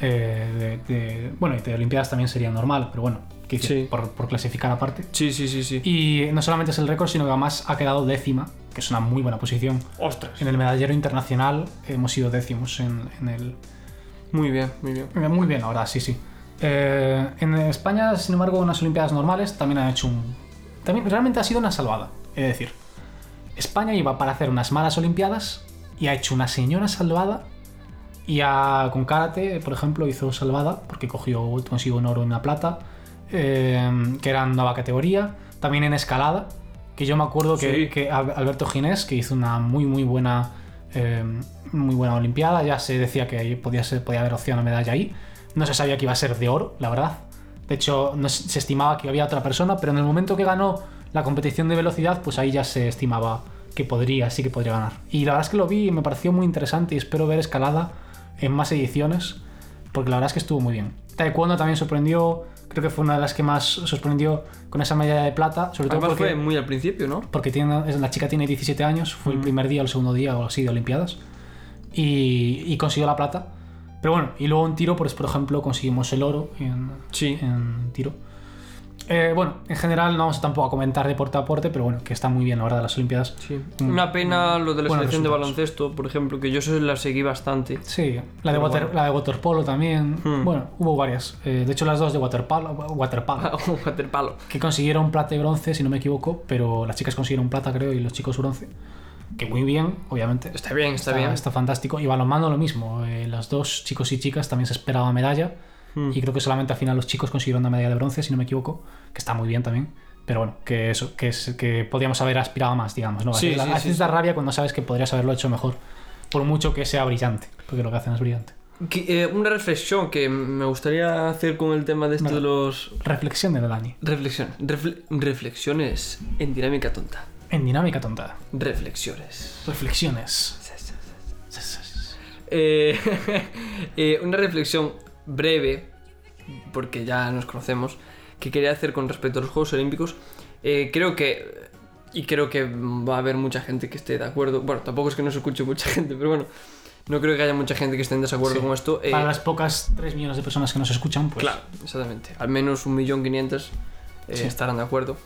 Eh, de, de- bueno, y de Olimpiadas también sería normal, pero bueno, que Sí. por, por clasificar aparte. Sí, sí, sí, sí. Y no solamente es el récord, sino que además ha quedado décima, que es una muy buena posición. Ostras. En el medallero internacional hemos sido décimos en, en el, Muy bien, muy bien. Eh, Muy bien, ahora sí, sí. Eh, en España, sin embargo, unas Olimpiadas normales también han hecho un. También realmente ha sido una salvada. Es decir, España iba para hacer unas malas Olimpiadas y ha hecho una señora salvada. Y ha- con karate, por ejemplo, hizo salvada porque cogió, consiguió un oro y una plata, eh, que era nueva categoría. También en escalada, que yo me acuerdo que, Sí. que Al- Alberto Ginés, que hizo una muy, muy buena, eh, muy buena Olimpiada, ya se decía que podía, ser, podía haber opción a medalla ahí. No se sabía que iba a ser de oro, la verdad. De hecho, no se estimaba que había otra persona, pero en el momento que ganó la competición de velocidad, pues ahí ya se estimaba que podría, sí que podría ganar. Y la verdad es que lo vi y me pareció muy interesante y espero ver escalada en más ediciones, porque la verdad es que estuvo muy bien. Taekwondo también sorprendió, creo que fue una de las que más sorprendió con esa medalla de plata, sobre todo porque, fue muy al principio, ¿no? porque tiene, la chica tiene 17 años, fue el primer día o el segundo día o así de Olimpiadas, y, y consiguió la plata. Pero bueno, y luego en tiro, pues por ejemplo, conseguimos el oro en, Sí. en tiro. Eh, bueno, en general no vamos tampoco a comentar deporte a deporte, pero bueno, que está muy bien la verdad las Olimpiadas. Sí. Una pena lo de la selección de baloncesto, por ejemplo, que yo eso la seguí bastante. Sí, la de, water, bueno. la de waterpolo también. Hmm. Bueno, hubo varias. Eh, de hecho, las dos de waterpolo, waterpolo [laughs] Un waterpalo. que consiguieron plata y bronce, si no me equivoco, pero las chicas consiguieron plata, creo, y los chicos bronce. Que muy bien, obviamente. Está bien, está, bien. Está fantástico. Y balonmano lo mismo. eh, los dos chicos y chicas también se esperaba medalla. Hmm. Y creo que solamente al final los chicos consiguieron una medalla de bronce, si no me equivoco. Que está muy bien también. Pero bueno, que eso, que es que podríamos haber aspirado más, digamos, ¿no? Sí, a sí, veces sí, da sí. rabia cuando sabes que podrías haberlo hecho mejor. Por mucho que sea brillante. Porque lo que hacen es brillante. Que, eh, una reflexión que me gustaría hacer con el tema de esto Vale. de los. Reflexión de Dani. Reflexión. refle- reflexiones en dinámica tonta. En dinámica tonta. Reflexiones. Reflexiones. Eh, [laughs] eh, una reflexión breve, porque ya nos conocemos, que quería hacer con respecto a los Juegos Olímpicos. Eh, creo que, y creo que va a haber mucha gente que esté de acuerdo. Bueno, tampoco es que no se escuche mucha gente, pero bueno, no creo que haya mucha gente que esté en desacuerdo Sí. con esto. Eh, Para las pocas 3 millones de personas que nos escuchan, pues. Claro, exactamente. Al menos un millón quinientos eh, Sí. estarán de acuerdo.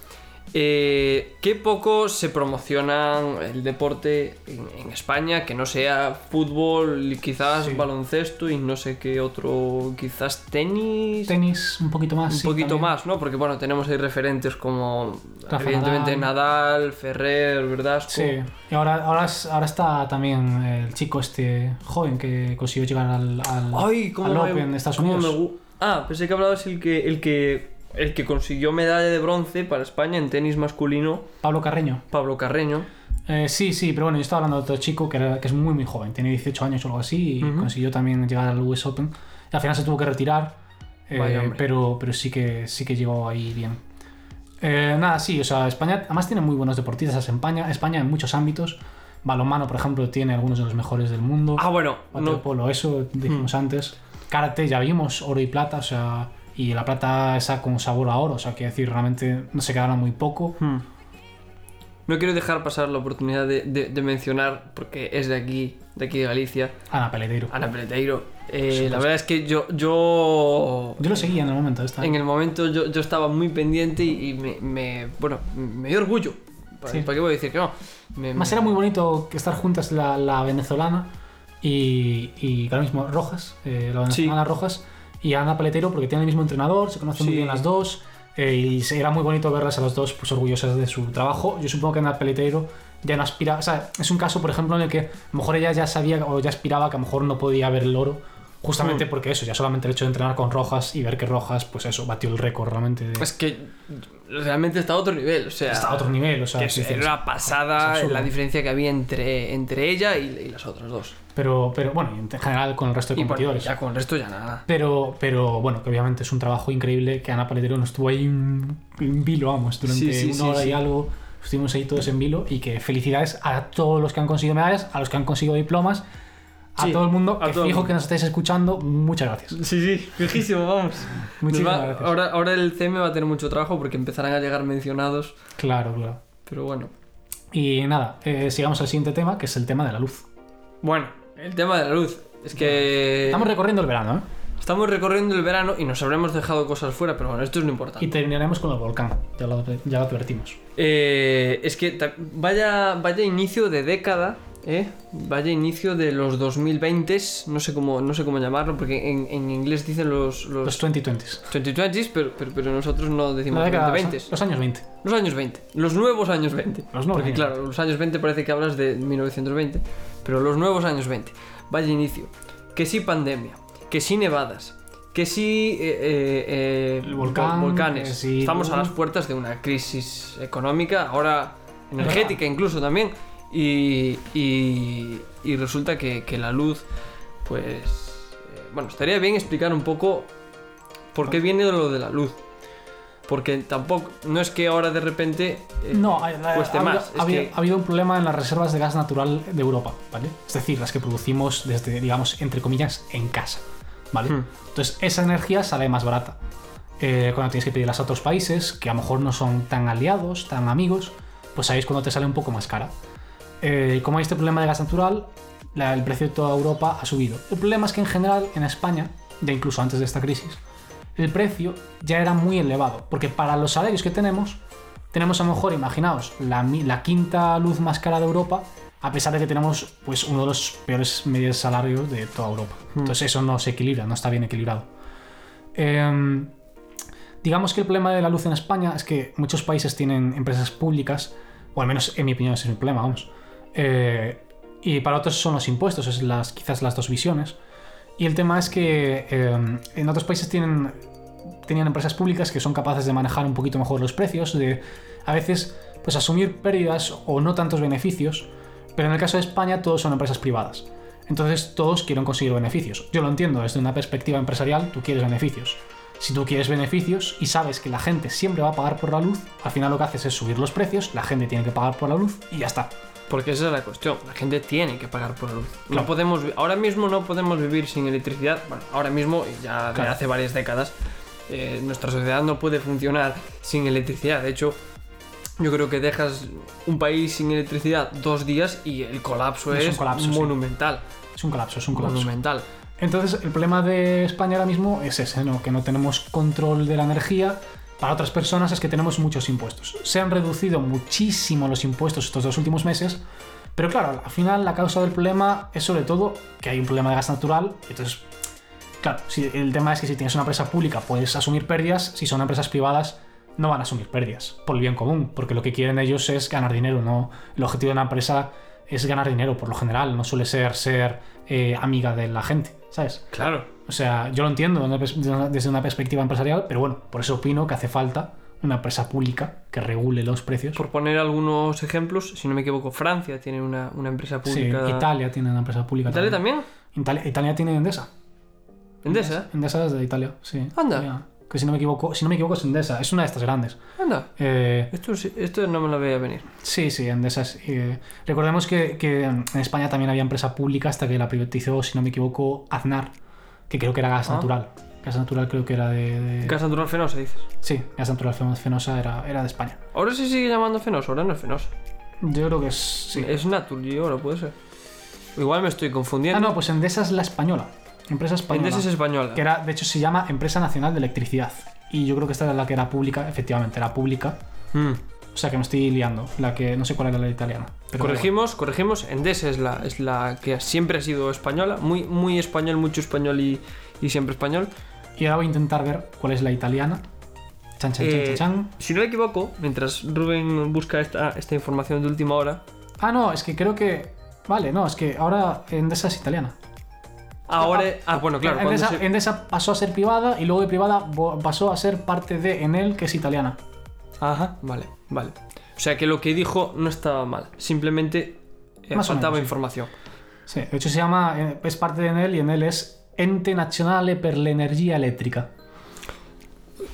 Eh, qué poco se promociona el deporte en, en España, que no sea fútbol, quizás Sí. baloncesto y no sé qué otro, quizás tenis. Tenis un poquito más. un sí, poquito también. más, ¿no? Porque bueno, tenemos ahí referentes como Rafa evidentemente Nadal, Ferrer, ¿verdad? Sí, y ahora, ahora, ahora está también el chico este joven que consiguió llegar al, al, Ay, al me- Open de Estados cómo Unidos. me ah, pensé que hablabas el que el que el que consiguió medalla de bronce para España en tenis masculino, Pablo Carreño. Pablo Carreño. Eh, sí, sí, pero bueno, yo estaba hablando de otro chico que, era- que es muy, muy joven, tiene 18 años o algo así, y Ujú. consiguió también llegar al US Open. Y al final se tuvo que retirar, eh, pero, pero sí que, sí que llegó ahí bien. Eh, nada, sí, o sea, España además tiene muy buenos deportistas. España, España en muchos ámbitos. Balonmano, por ejemplo, tiene algunos de los mejores del mundo. Ah, bueno, no, Waterpolo, eso dijimos antes. Karate, ya vimos, oro y plata, o sea, y la plata esa con sabor a oro, o sea, quiero decir, realmente no se quedaron muy poco. Hmm. No quiero dejar pasar la oportunidad de, de- de mencionar, porque es de aquí, de aquí de Galicia, Ana Peleteiro. Ana Peleteiro. Eh, la verdad es que yo, yo Yo lo seguía en el momento esta. en el momento yo, yo estaba muy pendiente y, y me, me- bueno, me dio orgullo. ¿Para, Sí. para qué voy a decir que no? Me- Además era muy bonito que estar juntas la, la venezolana y, y ahora mismo Rojas, eh, la venezolana Rojas, y Ana Paletero porque tienen el mismo entrenador, se conocen muy Sí. bien las dos, eh, y era muy bonito verlas a las dos pues, orgullosas de su trabajo. Yo supongo que Ana Paletero ya no aspira, o sea, es un caso, por ejemplo, en el que a lo mejor ella ya sabía o ya aspiraba que a lo mejor no podía ver el oro. Justamente Mm. porque eso, ya solamente el hecho de entrenar con Rojas y ver que Rojas, pues eso, batió el récord realmente. De, Es que realmente está a otro nivel, o sea... está a otro nivel, o sea, que sí, era una pasada la diferencia que había entre, entre ella y, y las otras dos. Pero, pero bueno, en general con el resto de Y bueno, competidores. ya con el resto ya nada. Pero, pero bueno, que obviamente es un trabajo increíble que Ana Paletero no estuvo ahí en, en vilo, vamos, durante Sí, sí, una hora y algo. Estuvimos ahí todos en vilo y que felicidades a todos los que han conseguido medallas, a los que han conseguido diplomas, a Sí, todo el mundo, a que todo fijo mundo. que nos estáis escuchando. Muchas gracias. Sí, sí, fijísimo, vamos. Muchísimas Nos va- gracias. ahora, ahora el CM va a tener mucho trabajo porque empezarán a llegar mencionados, Claro, claro. pero bueno. Y nada, eh, sigamos al siguiente tema, que es el tema de la luz. Bueno, el tema de la luz. Es que Estamos recorriendo el verano, ¿eh? estamos recorriendo el verano y nos habremos dejado cosas fuera, pero bueno, esto es lo importante. Y terminaremos con el volcán, ya lo, ya lo advertimos. Eh, es que vaya, vaya inicio de década, ¿eh? Vaya inicio de los 2020, no sé cómo, no sé cómo llamarlo, porque en, en inglés dicen los, los, Los 2020s. 2020s, pero, pero, pero nosotros no decimos década, 2020s. los años 20. Los años 20, los nuevos años 20. Los nuevos Porque años claro, los años 20 parece que hablas de 1920, pero los nuevos años 20. Vaya inicio. Que sí pandemia, que sí nevadas, que sí eh, eh, eh, volcán, vol- volcanes. que sí Estamos a las puertas de una crisis económica, ahora energética incluso también. Y, y, y resulta que, que la luz, pues... eh, bueno, estaría bien explicar un poco por qué viene lo de la luz. Porque tampoco, no es que ahora de repente eh, No, ha, ha- cueste ha más. Ha que- ha habido un problema en las reservas de gas natural de Europa, ¿vale? Es decir, las que producimos desde, digamos, entre comillas, en casa, ¿vale? Hmm. Entonces, esa energía sale más barata. Eh, cuando tienes que pedirlas a otros países, que a lo mejor no son tan aliados, tan amigos, pues ahí es cuando te sale un poco más cara. Eh, como hay este problema de gas natural, la- el precio de toda Europa ha subido. El problema es que en general, en España, ya incluso antes de esta crisis, el precio ya era muy elevado, porque para los salarios que tenemos, tenemos a lo mejor, imaginaos, la, quinta luz más cara de Europa, a pesar de que tenemos pues, uno de los peores medios salarios de toda Europa. Entonces eso no se equilibra, no está bien equilibrado. Em, digamos que el problema de la luz en España es que muchos países tienen empresas públicas, o al menos en mi opinión ese es mi problema, vamos. Eh, y para otros son los impuestos, es las, quizás las dos visiones. Y el tema es que eh, en otros países tienen, tenían empresas públicas que son capaces de manejar un poquito mejor los precios, de a veces pues asumir pérdidas o no tantos beneficios, pero en el caso de España todos son empresas privadas. Entonces todos quieren conseguir beneficios. Yo lo entiendo, desde una perspectiva empresarial tú quieres beneficios. Si tú quieres beneficios y sabes que la gente siempre va a pagar por la luz, al final lo que haces es subir los precios, la gente tiene que pagar por la luz y ya está. Porque esa es la cuestión. La gente tiene que pagar por la luz. Claro. No podemos, ahora mismo no podemos vivir sin electricidad. Bueno, ahora mismo, y ya Claro. hace varias décadas, eh, nuestra sociedad no puede funcionar sin electricidad. De hecho, yo creo que dejas un país sin electricidad dos días y el colapso Es es, colapso, sí. monumental. Es un colapso, es un colapso. Monumental. Entonces, el problema de España ahora mismo es ese, ¿no? que no tenemos control de la energía para otras personas es que tenemos muchos impuestos. Se han reducido muchísimo los impuestos estos dos últimos meses, pero claro, al final la causa del problema es sobre todo que hay un problema de gas natural, entonces, claro, si, el tema es que si tienes una empresa pública puedes asumir pérdidas, si son empresas privadas no van a asumir pérdidas por el bien común, porque lo que quieren ellos es ganar dinero, no el objetivo de una empresa es ganar dinero por lo general, no suele ser ser eh, amiga de la gente, ¿sabes? Claro. O sea, yo lo entiendo desde una perspectiva empresarial, pero bueno, por eso opino que hace falta una empresa pública que regule los precios. Por poner algunos ejemplos, si no me equivoco, Francia tiene una, una empresa Sí, pública. Italia tiene una empresa pública. ¿Italia también? Italia, Italia tiene Endesa. Endesa. Endesa es de Italia, sí. Anda. Que si no me equivoco, si no me equivoco es Endesa, es una de estas grandes. Anda. Eh, Esto, sí- esto no me lo veía venir. sí, sí, Endesa es. eh, recordemos que, que en España también había empresa pública hasta que la privatizó, si no me equivoco, Aznar, que creo que era gas Ah. natural. Gas natural creo que era de. de- Gas natural fenosa, dices. Sí, gas natural fenosa era, era de España. Ahora se sigue llamando fenosa, ahora no es fenosa. Yo creo que es. Sí. Es Natur y ahora puede ser. Igual me estoy confundiendo. Ah, no, pues Endesa es la española. Empresa española. Endesa es española. Que era, de hecho, se llama Empresa Nacional de Electricidad. Y yo creo que esta era la que era pública, efectivamente, era pública. Mm. O sea que me estoy liando. La que no sé cuál era la italiana. Pero corregimos, corregimos. Endesa es la, es la que siempre ha sido española. Muy, muy español, mucho español y, y siempre español. Y ahora voy a intentar ver cuál es la italiana. Chan, chan, chan, Eh, chan, chan. si no me equivoco, mientras Rubén busca esta, esta información de última hora. Ah, no, es que creo que. Vale, no, es que ahora Endesa es italiana. Ahora. Ah, bueno, claro. Endesa, se- Endesa pasó a ser privada y luego de privada pasó a ser parte de Enel, que es italiana. Ajá, vale, vale. O sea que lo que dijo no estaba mal. Simplemente eh, Más o faltaba menos, sí. información. Sí, de hecho se llama. eh, Es parte de Enel y Enel es Ente Nazionale per l'Energia Elettrica.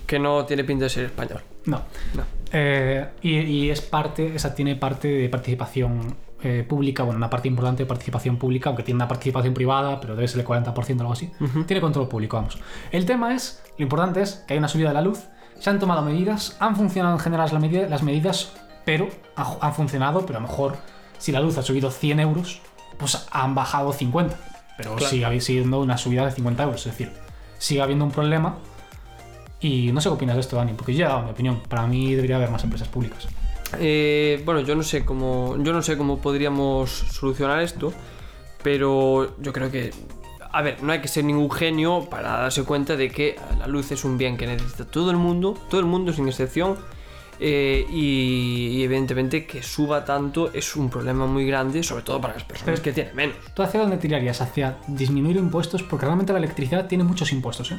Que no tiene pinta de ser español. No. No. Eh, y, y es parte, esa tiene parte de participación eh, pública, bueno, una parte importante de participación pública, aunque tiene una participación privada, pero debe ser el 40% o algo así. Tiene control público, vamos. El tema es, lo importante es que hay una subida de la luz, se han tomado medidas, han funcionado en general las, medida- las medidas, pero ha- han funcionado, pero a lo mejor si la luz ha subido 100 euros, pues han bajado 50. Pero Claro. sigue siendo una subida de 50 euros, es decir, sigue habiendo un problema. Y no sé qué opinas de esto, Dani, porque yo ya he dado mi opinión. Para mí debería haber más empresas públicas. Eh, bueno, yo no sé cómo. Yo no sé cómo podríamos solucionar esto. Pero yo creo que. A ver, no hay que ser ningún genio para darse cuenta de que la luz es un bien que necesita todo el mundo, todo el mundo sin excepción. eh, y, y evidentemente que suba tanto es un problema muy grande, sobre todo para las personas Pero- que tienen menos. ¿Tú hacia dónde tirarías? ¿Hacia disminuir impuestos? Porque realmente la electricidad tiene muchos impuestos, ¿eh?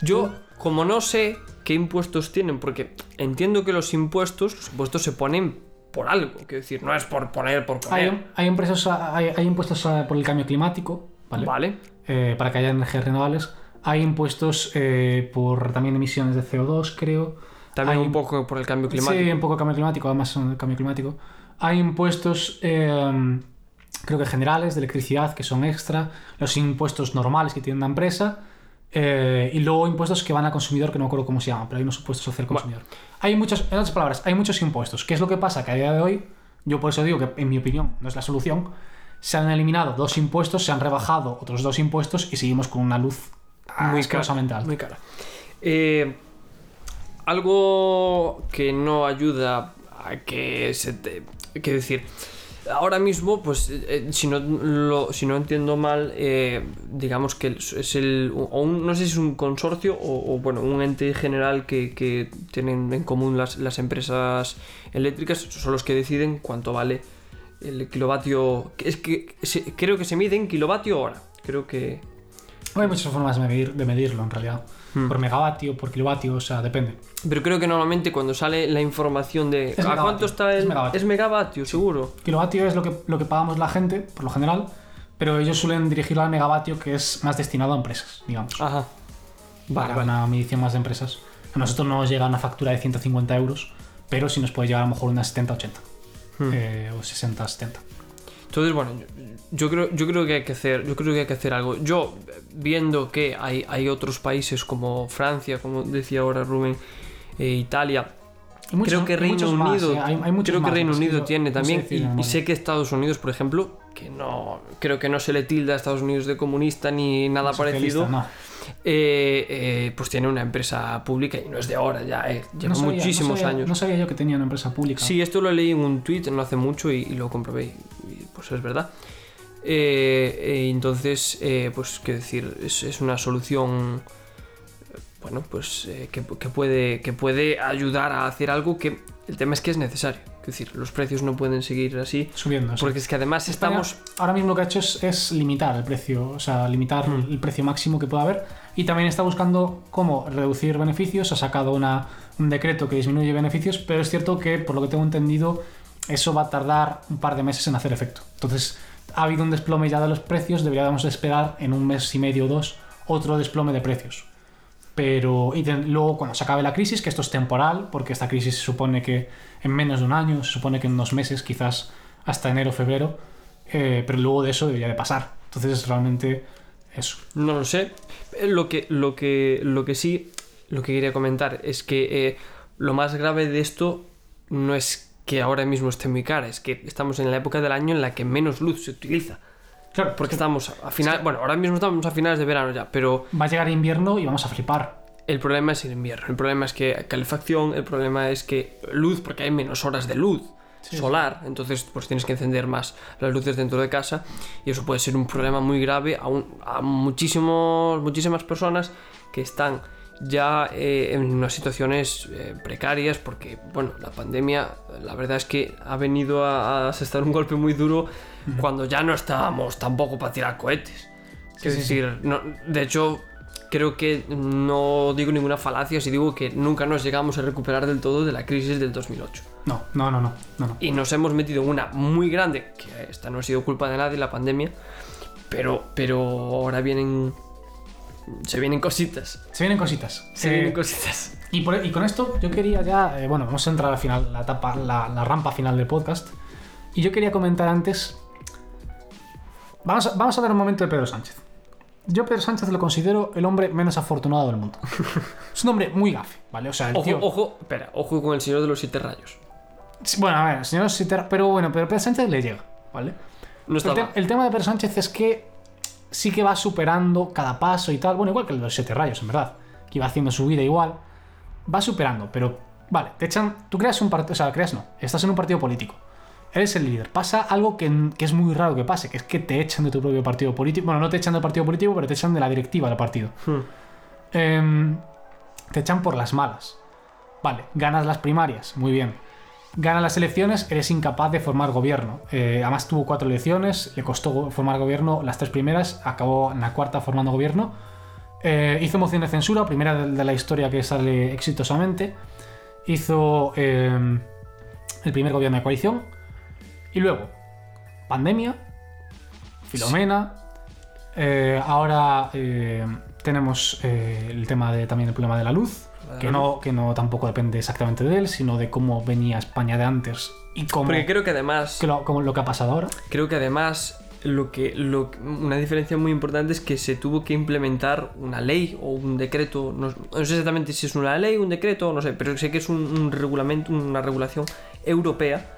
Yo, como no sé qué impuestos tienen, porque entiendo que los impuestos, los impuestos se ponen por algo, quiero decir, no es por poner, por poner. Hay, a- hay, hay impuestos por el cambio climático, ¿vale? Vale. Eh, para que haya energías renovables. Hay impuestos eh, por también emisiones de CO2, creo. También Hay- un poco por el cambio climático. Sí, un poco cambio climático, además son el cambio climático. Hay impuestos, eh, creo que generales, de electricidad, que son extra. Los impuestos normales que tiene una empresa. eh, y luego impuestos que van al consumidor, que no me acuerdo cómo se llaman, pero hay unos impuestos hacia el consumidor. Hay muchos, en otras palabras, hay muchos impuestos. ¿Qué es lo que pasa? Que a día de hoy, yo por eso digo que, en mi opinión, no es la solución. Se han eliminado dos impuestos, se han rebajado otros dos impuestos y seguimos con una luz muy cara, alta. muy cara. Eh, algo que no ayuda a que se te... Quiero decir, ahora mismo, pues, eh, si, no lo, si no entiendo mal, eh, digamos que es el... O un- no sé si es un consorcio o, o, bueno, un ente general que, que tienen en común las, las empresas eléctricas, son los que deciden cuánto vale el kilovatio... Es que se- creo que se mide en kilovatio hora. Creo que... Hay muchas formas de, medir, de medirlo, en realidad. Hmm. Por megavatio, por kilovatio, o sea, depende. Pero creo que normalmente cuando sale la información de Es a megavatio, cuánto está el es megavatio. es megavatio, seguro. Kilovatio es lo que, lo que pagamos la gente, por lo general, pero ellos suelen dirigirlo al megavatio, que es más destinado a empresas, digamos. Ajá. Vale, para una medición más de empresas. A nosotros no nos llega una factura de 150 euros, pero sí nos puede llegar a lo mejor unas 70-80. Hmm. eh, o 60-70. Entonces, bueno, yo, creo yo creo que hay que hacer yo creo que hay que hacer algo. Yo viendo que hay, hay otros países como Francia, como decía ahora Rubén, eh, Italia, muchos- creo que Reino más, Unido eh, hay- hay creo que Reino Unido tiene no también y- y, sé que Estados Unidos, por ejemplo, que no creo que no se le tilda a Estados Unidos de comunista ni nada Socialista, parecido. no. Eh, eh, pues tiene una empresa pública y no es de ahora ya, eh, lleva No sabía- muchísimos no sabía- años. No sabía yo que tenía una empresa pública. Sí, esto lo leí en un tweet no hace mucho y, y lo comprobé y, pues es verdad. Eh, entonces, pues qué decir, es, es una solución, bueno, pues eh, que, que puede, que puede ayudar a hacer algo que el tema es que es necesario. Es decir, los precios no pueden seguir así Subiendo. porque es que además España estamos... ahora mismo lo que ha hecho es, es limitar el precio, o sea, limitar Mm. el precio máximo que pueda haber y también está buscando cómo reducir beneficios. Ha sacado una, un decreto que disminuye beneficios, pero es cierto que, por lo que tengo entendido, eso va a tardar un par de meses en hacer efecto. Entonces, ha habido un desplome ya de los precios, deberíamos de esperar en un mes y medio o dos otro desplome de precios. Pero y luego cuando se acabe la crisis, que esto es temporal, porque esta crisis se supone que en menos de un año, se supone que en unos meses, quizás hasta enero febrero, eh, pero luego de eso debería de pasar. Entonces realmente eso. No lo sé. Eh, Lo que, lo que, lo que sí, lo que quería comentar es que eh, lo más grave de esto no es que ahora mismo esté muy cara, es que estamos en la época del año en la que menos luz se utiliza. Claro, Porque estamos a final, bueno, ahora mismo estamos a finales de verano ya, pero va a llegar invierno y vamos a flipar. el problema es el invierno. El problema es que calefacción, el problema es que luz, porque hay menos horas de luz solar, entonces pues tienes que encender más las luces dentro de casa y eso puede ser un problema muy grave a, un- a muchísimos, muchísimas personas que están ya eh, en unas situaciones eh, precarias porque bueno la pandemia la verdad es que ha venido a, a asestar un golpe muy duro cuando ya no estábamos tampoco para tirar cohetes es sí, sí. decir no- de hecho creo que no digo ninguna falacia si digo que nunca nos llegamos a recuperar del todo de la crisis del 2008 No, no, no, no, no, no. y nos hemos metido en una muy grande, que esta no ha sido culpa de nadie, la pandemia, pero, pero ahora vienen... Se vienen cositas. Se vienen cositas. Se Eh, vienen cositas. Y, por- y con esto yo quería ya, eh, bueno, vamos a entrar al final, la etapa, la, la rampa final del podcast. Y yo quería comentar antes, vamos a, vamos a ver un momento de Pedro Sánchez. Yo Pedro Sánchez lo considero el hombre menos afortunado del mundo. [laughs] es un hombre muy gafe, ¿vale? O sea, el Ojo, tío... ojo, espera, ojo con el señor de los siete rayos. Sí, Bueno, a ver, señor Siter- pero bueno, pero Pedro Sánchez le llega, ¿vale? No está El, te- mal. el tema de Pedro Sánchez es que sí que va superando cada paso y tal. Bueno, igual que el de los siete rayos, en verdad. Que iba haciendo su vida igual. Va superando, pero vale, te echan. Tú creas un partido. O sea, creas no. Estás en un partido político. Eres el líder. Pasa algo que, que es muy raro que pase, que es que te echan de tu propio partido político. Bueno, no te echan del partido político, pero te echan de la directiva del partido. Hmm. Em, te echan por las malas. Vale, ganas las primarias, muy bien. Ganas las elecciones, eres incapaz de formar gobierno. Eh, además tuvo cuatro elecciones, le costó formar gobierno las tres primeras, acabó en la cuarta formando gobierno. Eh, hizo moción de censura, primera de, de la historia que sale exitosamente. Hizo em, el primer gobierno de coalición. Y luego, pandemia, Filomena. eh, ahora eh, tenemos eh, el tema de, también el problema de la luz, que no, que no tampoco depende exactamente de él, sino de cómo venía España de antes y cómo, Porque creo que además... que lo, como lo que ha pasado ahora. Creo que además lo que, lo, una diferencia muy importante es que se tuvo que implementar una ley o un decreto, no, no sé exactamente si es una ley, un decreto, no sé, pero sé que es un, un regulamento, una regulación europea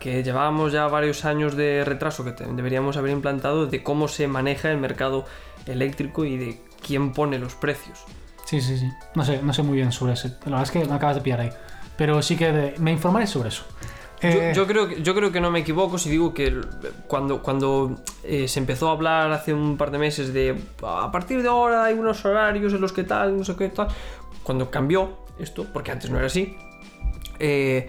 que llevábamos ya varios años de retraso que deberíamos haber implantado de cómo se maneja el mercado eléctrico y de quién pone los precios. Sí, sí, sí. No sé, no sé muy bien sobre eso. La verdad es que me acabas de pillar ahí. Pero sí que de- me informaré sobre eso. Yo, Eh, yo creo, que- yo creo que no me equivoco si digo que cuando, cuando eh, se empezó a hablar hace un par de meses de a partir de ahora hay unos horarios en los que tal, no sé qué tal, cuando cambió esto, porque antes no era así, eh,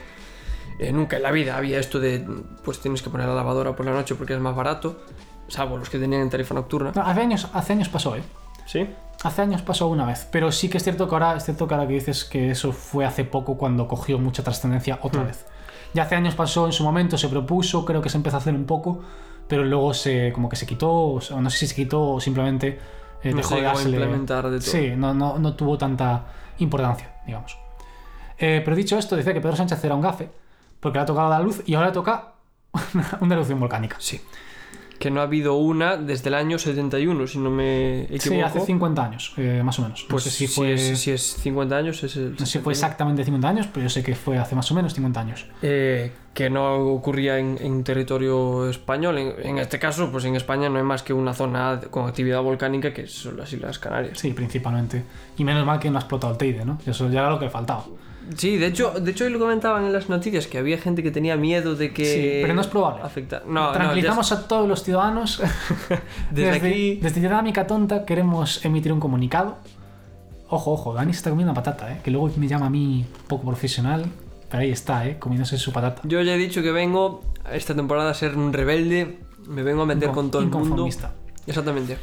eh, nunca en la vida había esto de pues tienes que poner la lavadora por la noche porque es más barato, salvo los que tenían en tarifa nocturna. no, hace, años, hace años pasó, ¿eh? ¿Sí? Hace años pasó una vez, pero sí que es cierto que ahora, es cierto que ahora que dices que eso fue hace poco cuando cogió mucha trascendencia otra Hmm. vez. Ya hace años pasó en su momento, se propuso, creo que se empezó a hacer un poco, pero luego se como que se quitó, o sea, no sé si se quitó o simplemente eh, No dejó de dársele- implementar de todo. Sí, no, no, no tuvo tanta importancia, digamos. Eh, pero dicho esto, decía que Pedro Sánchez era un gafe, porque le ha tocado la luz y ahora le toca una, [laughs] una erupción volcánica. Sí. que no ha habido una desde el año 71, si no me equivoco. Sí, hace 50 años, eh, más o menos. Pues no sé si si, fue, es, si es 50 años, es el. no sé si 71. fue exactamente 50 años, pero yo sé que fue hace más o menos 50 años. Eh, que no ocurría en, en territorio español. En, en este caso, pues en España no hay más que una zona con actividad volcánica que son las Islas Canarias. Sí, principalmente. Y menos mal que no ha explotado el Teide, ¿no? Eso ya era lo que faltaba. Sí, de hecho, de hecho hoy lo comentaban en las noticias que había gente que tenía miedo de que. Sí, pero no es probable. Afecta... No, Tranquilizamos a todos los ciudadanos. [laughs] Desde aquí- Desde Dinámica Tonta queremos emitir un comunicado. Ojo, ojo, Dani se está comiendo una patata, ¿eh? Que luego me llama a mí poco profesional. Pero ahí está, ¿eh? Comiéndose su patata. Yo ya he dicho que vengo esta temporada a ser un rebelde. Me vengo a meter con todo el mundo. Exactamente.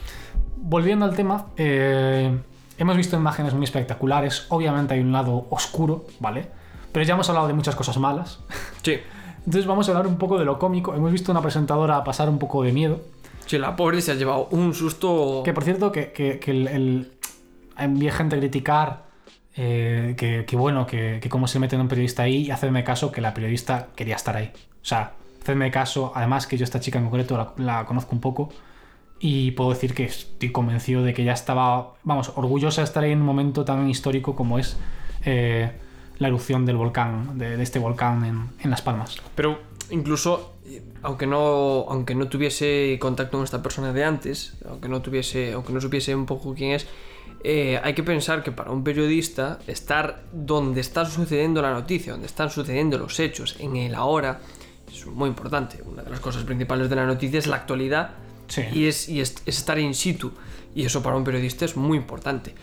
Volviendo al tema, eh, hemos visto imágenes muy espectaculares. Obviamente hay un lado oscuro, ¿vale? Pero ya hemos hablado de muchas cosas malas. Sí. Entonces vamos a hablar un poco de lo cómico. Hemos visto una presentadora pasar un poco de miedo. Sí, la pobre se ha llevado un susto. Que por cierto, que, que- que el, el- gente a criticar eh, que, que bueno, que, que cómo se mete un periodista ahí y hacerme caso que la periodista quería estar ahí. O sea, hacerme caso, además que yo esta chica en concreto la, la conozco un poco y puedo decir que estoy convencido de que ya estaba, vamos, orgullosa de estar ahí en un momento tan histórico como es eh, la erupción del volcán, de, este volcán en, en Las Palmas. Pero incluso, aunque no, aunque no tuviese contacto con esta persona de antes, aunque no tuviese, aunque no supiese un poco quién es, eh, hay que pensar que para un periodista estar donde está sucediendo la noticia, donde están sucediendo los hechos, en el ahora, es muy importante. Una de las cosas principales de la noticia es la actualidad Sí. y, es, y es- es estar in situ. Y eso para un periodista es muy importante.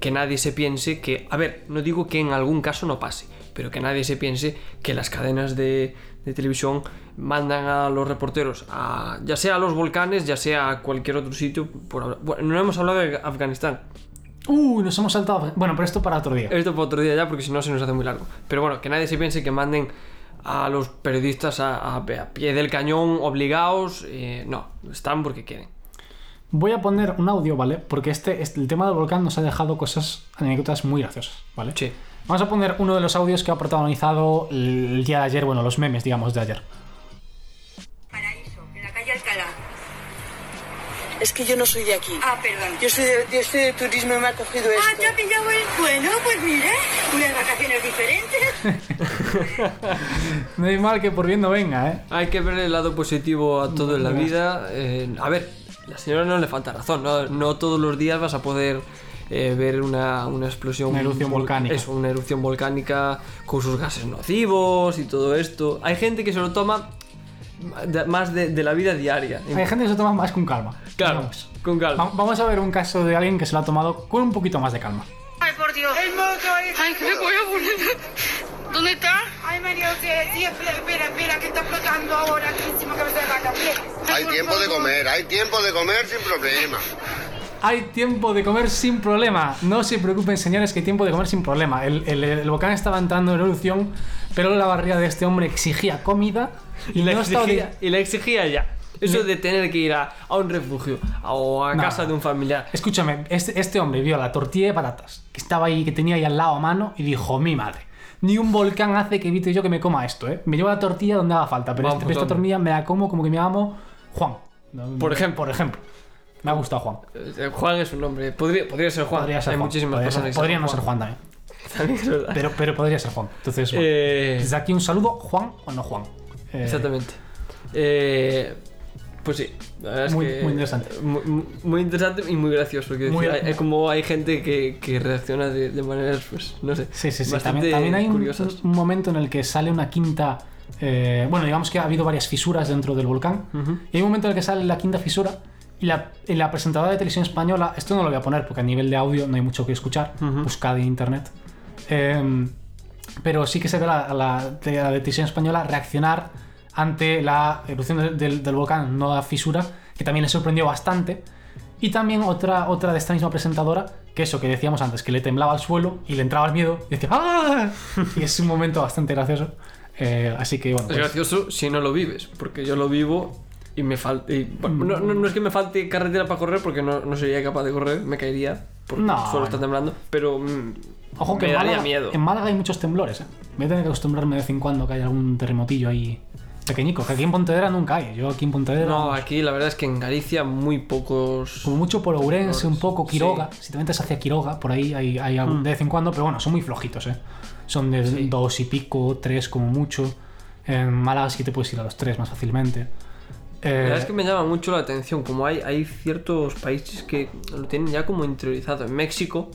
Que nadie se piense que, a ver, no digo que en algún caso no pase, pero que nadie se piense que las cadenas de, de televisión mandan a los reporteros a ya sea a los volcanes, ya sea a cualquier otro sitio. Por, bueno, no hemos hablado de Afganistán. Uh, nos hemos saltado. Bueno, pero esto para otro día. Esto para otro día ya, porque si no se nos hace muy largo. Pero bueno, que nadie se piense que manden a los periodistas a, a- a pie del cañón obligados. eh, no, están porque quieren. Voy a poner un audio, ¿vale? Porque este, este- el tema del volcán nos ha dejado cosas, anécdotas muy graciosas, ¿vale? Sí. Vamos a poner uno de los audios que ha protagonizado el día de ayer, bueno, los memes, digamos, de ayer. Es que yo no soy de aquí. Ah, perdón. Yo soy de, yo soy de turismo y me ha cogido Ah, esto. te ha pillado el... Bueno, pues mire, unas vacaciones diferentes. [laughs] No hay mal que por bien no venga, ¿eh? Hay que ver el lado positivo a todo en la vida. Eh, a ver, la señora no le falta razón, ¿no? No todos los días vas a poder eh, ver una, una explosión. Una erupción vol- volcánica. Eso, una erupción volcánica con sus gases nocivos y todo esto. Hay gente que se lo toma de- más de, de la vida diaria. Hay gente que se toma más con calma. Claro, Vamos. con calma. Va- Vamos a ver un caso de alguien que se lo ha tomado con un poquito más de calma. Ay, por Dios. El moto ahí. Ay, ¿qué me voy a poner? ¿Dónde está? Ay, María José, sí, espera, espera, espera, que está explotando ahora aquí encima que me se vaca. Hay tiempo de comer, hay tiempo de comer sin problema. Hay tiempo de comer sin problema. No se preocupen, señores, que hay tiempo de comer sin problema. El, el- el volcán estaba entrando en erupción, pero la barriga de este hombre exigía comida y, la, no exigía, y la exigía ya. Eso de tener que ir a, a un refugio a- o a No. casa de un familiar. Escúchame, este, este hombre vio la tortilla de patatas que estaba ahí, que tenía ahí al lado a mano y dijo, mi madre, ni un volcán hace que evite yo que me coma esto, ¿eh? Me llevo la tortilla donde haga falta, pero este- esta tortilla me la como como que me llamo Juan. Por ejemplo. Por ejemplo. Me ha gustado Juan. Eh, Juan es un nombre. Podría, podría ser Juan. Podría ser Hay Juan. muchísimas podría, personas ser- podría no ser Juan también. [laughs] También es verdad. Pero, pero podría ser Juan. Entonces, bueno, Eh, desde aquí un saludo, Juan o no Juan. Eh, Exactamente. Eh, pues sí, la verdad es Muy- que- muy interesante. Muy, muy- interesante y muy gracioso. quiero Muy- decir, hay, como hay gente que, que reacciona de, de maneras, pues, no sé. Sí, sí, sí. También, también hay un, un momento en el que sale una quinta. eh, bueno, digamos que ha habido varias fisuras dentro del volcán. Y hay un momento en el que sale la quinta fisura. Y la, y la presentadora de televisión española, esto no lo voy a poner porque a nivel de audio no hay mucho que escuchar, buscad en internet. Eh, pero sí que se ve la, la, de la de televisión española reaccionar ante la erupción del, del- del volcán, no la fisura, que también le sorprendió bastante. Y también otra, otra de esta misma presentadora, que eso que decíamos antes, que le temblaba el suelo y le entraba el miedo y decía ¡Ah! [laughs] Y es un momento bastante gracioso. Eh, así que bueno, Es pues, gracioso si no lo vives, porque yo lo vivo y me falta. bueno, no, no- no es que me falte carretera para correr, porque no, no sería capaz de correr, me caería, porque el suelo está temblando, pero mm, ojo que me en daría Málaga, miedo. en Málaga hay muchos temblores. ¿eh? Voy a tener que acostumbrarme de vez en cuando que haya algún terremotillo ahí pequeñico, que aquí en Pontevedra nunca hay. Yo aquí en Pontevedra, No, aquí la verdad es que en Galicia muy pocos. como mucho por Ourense, un poco Sí. Quiroga. Si te metes hacia Quiroga, por ahí hay, hay algún- de vez en cuando, pero bueno, son muy flojitos, ¿eh? Son de Sí. dos y pico, tres como mucho. En Málaga sí te puedes ir a los tres más fácilmente. La Eh, verdad es que me llama mucho la atención, como hay, hay ciertos países que lo tienen ya como interiorizado. En México,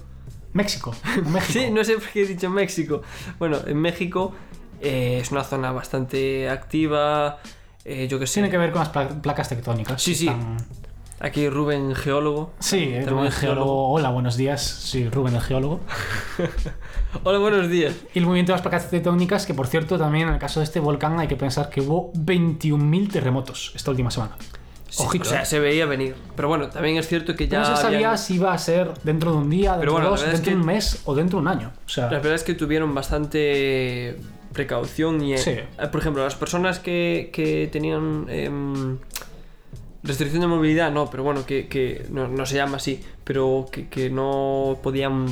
México. México. Sí, no sé por qué he dicho México. Bueno, en México eh, es una zona bastante activa. eh, yo que sé. Tiene que ver con las pla- placas tectónicas. Sí, sí. Están- Aquí Rubén, geólogo. Sí, Rubén geólogo. Hola, buenos días. Sí, Rubén el geólogo. [laughs] Hola, buenos días. Y el movimiento de las placas tectónicas, que por cierto, también en el caso de este volcán hay que pensar que hubo 21.000 terremotos esta última semana. Sí, Ojito, o sea, se veía venir. Pero bueno, también es cierto que ya. no se sabía habían- si iba a ser dentro de un día, dentro bueno, de dos, dentro de que- un mes o dentro de un año. O sea, La verdad es que tuvieron bastante precaución y, eh, Sí. eh, por ejemplo, las personas que, que tenían em, restricción de movilidad, no, pero bueno, que, que no, no se llama así, pero que, que no podían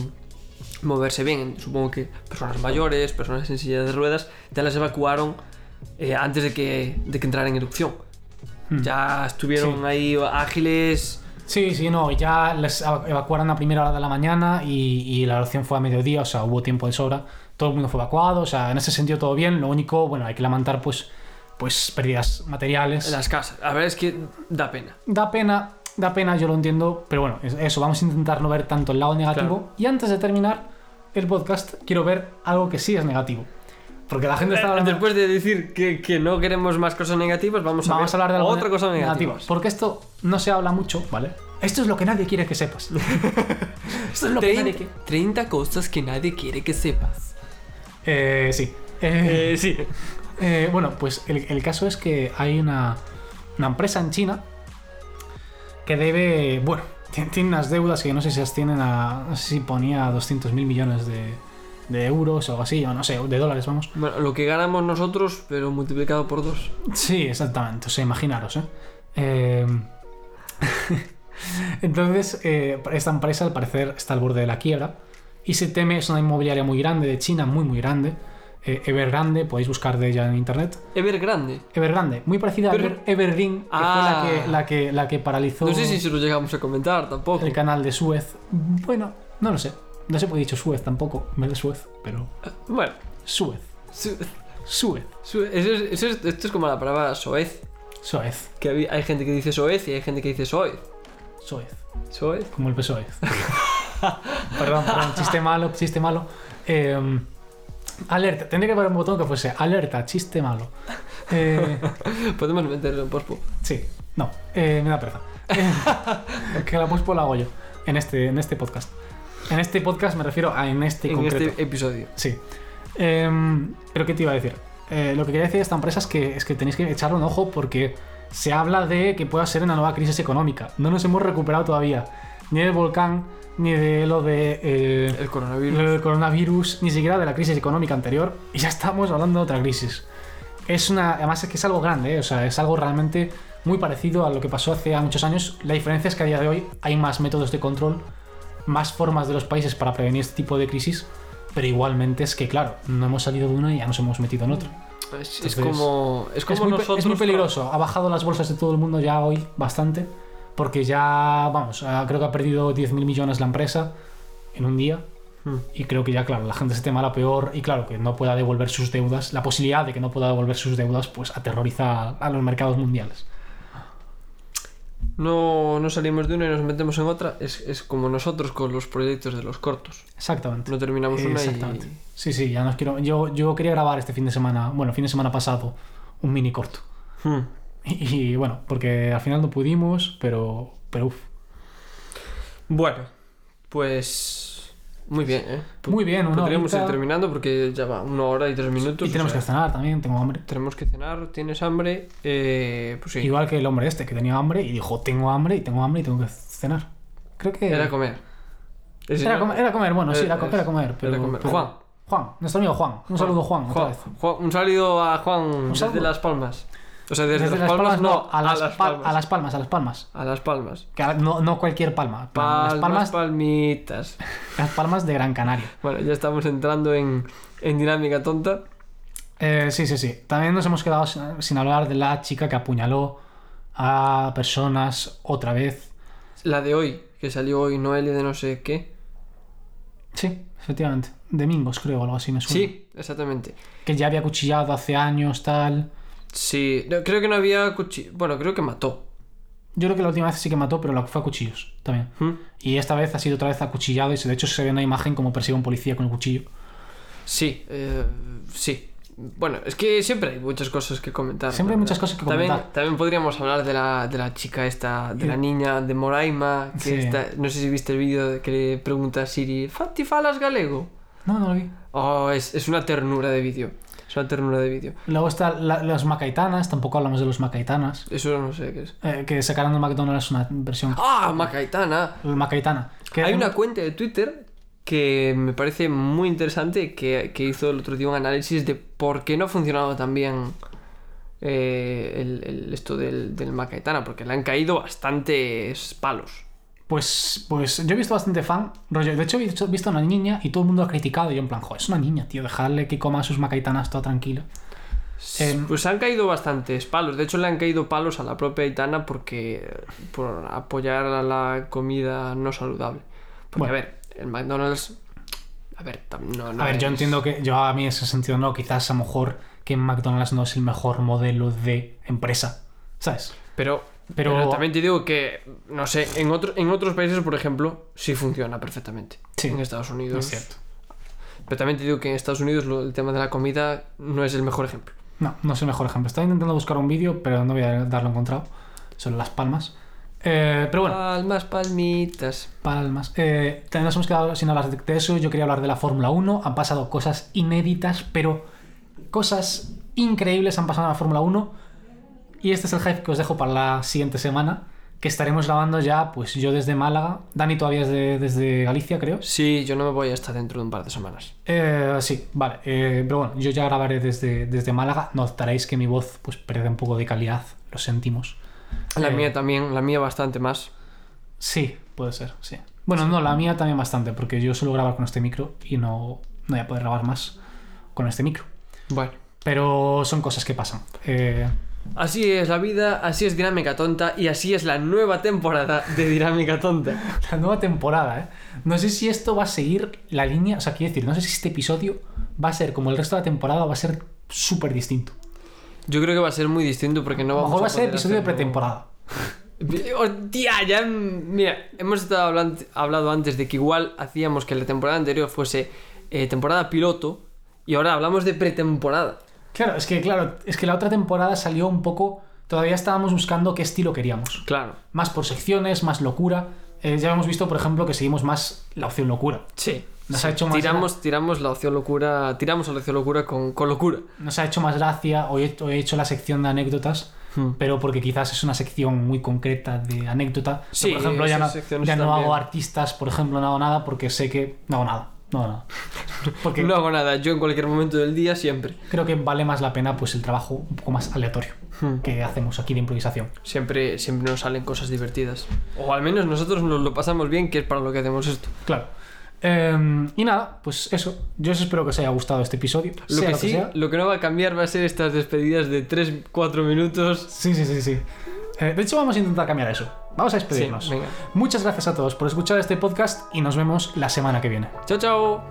moverse bien, supongo que personas mayores, personas en silla de ruedas, ya las evacuaron eh, antes de que, de que entrara en erupción. Hmm. Ya estuvieron Sí. ahí ágiles. Sí, sí, no, ya les eva- evacuaron a primera hora de la mañana y, y la erupción fue a mediodía, o sea, hubo tiempo de sobra. Todo el mundo fue evacuado, o sea, en ese sentido todo bien. Lo único, bueno, hay que lamentar pues, pues pérdidas materiales. las casas. La verdad es que da pena. Da pena, da pena, yo lo entiendo, pero bueno, es- eso, vamos a intentar no ver tanto el lado negativo. Claro. Y antes de terminar el podcast, quiero ver algo que sí es negativo. Porque la gente está Eh, hablando... Después de decir que, que no queremos más cosas negativas, vamos a, Vamos a hablar de otra cosa negativa. negativo, Porque esto no se habla mucho, ¿vale? Esto es lo que nadie quiere que sepas. [laughs] esto es lo que nadie 30, quiere. 30 cosas que nadie quiere que sepas. Eh, sí. Eh, Eh, sí. [laughs] eh, bueno, pues el, el caso es que hay una, una empresa en China que debe, bueno, tiene, tiene unas deudas que no sé si las tienen a, no sé si ponía 200 mil millones de, de euros o algo así, o no sé, de dólares, vamos. Bueno, lo que ganamos nosotros, pero multiplicado por dos. Sí, exactamente. O sea, imaginaros, ¿eh? Eh, [laughs] Entonces, eh, esta empresa al parecer está al borde de la quiebra y se teme, es una inmobiliaria muy grande de China, muy, muy grande. Eh, Evergrande, podéis buscar de ella en internet. Evergrande. Evergrande, muy parecida Pero- a Ever- Evergreen, que Ah. fue la que, la, que, la que paralizó No sé si se lo llegamos a comentar tampoco. el canal de Suez. Bueno, no lo sé. No sé por qué he dicho Suez tampoco, vez de Suez, pero Bueno, Suez. su- Suez. su- eso es- eso es- esto es como la palabra soez. Suez. Que hay, hay gente que dice soez y hay gente que dice soez. Suez. Soez. Como el PSOE. [laughs] perdón, perdón, chiste malo, chiste malo. Eh, alerta, tendría que haber un botón que fuese alerta, chiste malo. Eh, [laughs] Podemos meterlo en pospo. sí, no, eh, me da pereza. Eh, [laughs] que la pospo la hago yo en este, en este podcast. En este podcast me refiero a en este En concreto. este episodio. Sí. Em, pero ¿qué te iba a decir? Eh, lo que quería decir de esta empresa es que, es que tenéis que echarle un ojo porque se habla de que pueda ser una nueva crisis económica. No nos hemos recuperado todavía. Ni del volcán, ni de lo de... eh, El coronavirus. lo del coronavirus, ni siquiera de la crisis económica anterior. Y ya estamos hablando de otra crisis. Es una... Además es que es algo grande, ¿eh? o sea, es algo realmente muy parecido a lo que pasó hace muchos años. La diferencia es que a día de hoy hay más métodos de control, más formas de los países para prevenir este tipo de crisis, pero igualmente es que, claro, no hemos salido de una y ya nos hemos metido en otra. Es, es Entonces, como. Es como es, muy, nosotros. es muy peligroso. Ha bajado las bolsas de todo el mundo ya hoy bastante, porque ya, vamos, creo que ha perdido 10.000 millones la empresa en un día. Hmm. Y creo que ya, claro, la gente se teme a la peor y claro, que no pueda devolver sus deudas. La posibilidad de que no pueda devolver sus deudas, pues aterroriza a los mercados mundiales. No, no salimos de una y nos metemos en otra. Es, es como nosotros con los proyectos de los cortos. Exactamente. No terminamos una Exactamente. y. Sí, sí, ya nos quiero. Yo, yo quería grabar este fin de semana, bueno, fin de semana pasado, un mini corto. Hmm. Y, y, bueno, porque al final no pudimos, pero. Pero uf. Bueno, pues. Muy bien, ¿eh? Muy bien, una Podríamos ir terminando porque ya va una hora y tres minutos. Y o tenemos sea, que cenar también, tengo hambre. Tenemos que cenar, tienes hambre. Eh, pues sí. Igual que el hombre este, que tenía hambre y dijo, tengo hambre y tengo hambre y tengo que cenar. Creo que... Era comer. Era comer, era comer, bueno, sí, era, co- Es- era comer. Pero, era comer. pero- Juan. Juan, nuestro amigo Juan. Un saludo Juan, otra vez. Juan, un saludo a Juan desde. Las Palmas. O sea, desde, Desde las, palmas, no, a las, pal- palmas. a las palmas, a las palmas. A las palmas. Que a- no, no cualquier palma. Palmas, las palmas, palmitas. [laughs] las palmas de Gran Canaria. Bueno, ya estamos entrando en, en dinámica tonta. Eh, sí, sí, sí. También nos hemos quedado sin, sin hablar de la chica que apuñaló a personas otra vez. La de hoy, que salió hoy, Noelia de no sé qué. Sí, efectivamente. Domingos, creo, o algo así me suena. Sí, exactamente. Que ya había cuchillado hace años, tal. Sí, no, creo que no había cuchillo. Bueno, creo que mató. Yo creo que la última vez sí que mató, pero fue a cuchillos también. ¿Mm? Y esta vez ha sido otra vez acuchillado y se- de hecho se ve una imagen como persigue a un policía con el cuchillo. Sí, eh, sí. Bueno, es que siempre hay muchas cosas que comentar. Siempre hay muchas cosas que comentar. También podríamos hablar de la, de la chica esta, de la niña de Moraima, que Sí. está, no sé si viste el vídeo de que le pregunta a Siri, ¿Fatti falas galego? No, no lo vi. Oh, es, es una ternura de vídeo. Ternura de vídeo. Luego están las macaitanas, tampoco hablamos de los macaitanas. Eso no sé qué es. eh, que sacaron de McDonald's una versión ¡Ah, Macaitana! macaitana. Que Hay una cuenta de Twitter que me parece muy interesante que, que hizo el otro día un análisis de por qué no ha funcionado tan bien eh, el, el- esto del, del Macaitana, porque le han caído bastantes palos. Pues, pues yo he visto bastante fan. Rollo, de hecho, he visto, a una niña y todo el mundo ha criticado. Y yo, en plan, joder, es una niña, tío, dejarle que coma sus macaitanas toda tranquila. Em, Pues han caído bastantes palos. De hecho, le han caído palos a la propia Aitana porque por apoyar a la comida no saludable. Porque, Bueno. a ver, el McDonald's. A ver, no, no a ver, yo entiendo que yo a mí en ese sentido no, quizás a lo mejor que McDonald's no es el mejor modelo de empresa, ¿sabes? Pero, Pero- pero, también te digo que, no sé, en, otro, en otros países, por ejemplo, sí funciona perfectamente. Sí, en Estados Unidos. Es cierto. Pero también te digo que en Estados Unidos lo- el tema de la comida no es el mejor ejemplo. No, no es el mejor ejemplo. Estaba intentando buscar un vídeo, pero no voy a darlo encontrado. Son las palmas. Eh, pero bueno, Palmas, palmitas. palmas. Eh, también nos hemos quedado sin hablar de eso. Yo quería hablar de la Fórmula 1. Han pasado cosas inéditas, pero cosas increíbles han pasado en la Fórmula 1. Y este es el hype que os dejo para la siguiente semana. Que estaremos grabando ya, pues yo desde Málaga. Dani todavía es de- desde Galicia, creo. Sí, yo no me voy hasta dentro de un par de semanas. Eh, sí, vale. eh, pero bueno, yo ya grabaré desde, desde Málaga. Notaréis que mi voz pues pierde un poco de calidad. Lo sentimos. La Eh, mía también, la mía bastante más. Sí, puede ser, sí. Bueno, no, la mía también bastante, porque yo suelo grabar con este micro y no, no voy a poder grabar más con este micro. Bueno. Pero son cosas que pasan. Eh, Así es la vida, así es Dinámica Tonta y así es la nueva temporada de Dinámica Tonta. [laughs] la nueva temporada, ¿eh? No sé si esto va a seguir la línea, o sea, quiero decir, no sé si este episodio va a ser como el resto de la temporada o va a ser súper distinto. Yo creo que va a ser muy distinto porque no A vamos mejor va a ser episodio de pretemporada. [laughs] Hostia, ya. Mira, hemos estado hablan- hablado antes de que igual hacíamos que la temporada anterior fuese eh, temporada piloto y ahora hablamos de pretemporada. Claro, es que, claro, es que la otra temporada salió un poco. Todavía estábamos buscando qué estilo queríamos. Claro. Más por secciones, más locura. Eh, ya hemos visto, por ejemplo, que seguimos más la opción locura. Sí. Nos Sí. ha hecho más tiramos, tiramos la opción locura. Tiramos la opción locura con, con locura. Nos ha hecho más gracia. Hoy he, hoy he hecho la sección de anécdotas, Hmm. pero porque quizás es una sección muy concreta de anécdota. Pero, Sí, por ejemplo, ya no, ya no hago artistas, por ejemplo, no hago nada porque sé que. No hago nada. No. Porque No hago nada, yo en cualquier momento del día siempre. creo que vale más la pena pues el trabajo un poco más aleatorio Hmm. que hacemos aquí de improvisación. Siempre, siempre nos salen cosas divertidas. O al menos nosotros nos lo pasamos bien, que es para lo que hacemos esto. Claro. Eh, y nada, pues eso. Yo os espero que os haya gustado este episodio. Lo sea que lo sí, sea. lo que no va a cambiar va a ser estas despedidas de 3-4 minutos. Sí, sí, sí, sí. Eh, de hecho, vamos a intentar cambiar eso. Vamos a despedirnos. Sí, venga. Muchas gracias a todos por escuchar este podcast y nos vemos la semana que viene. Chao, chao.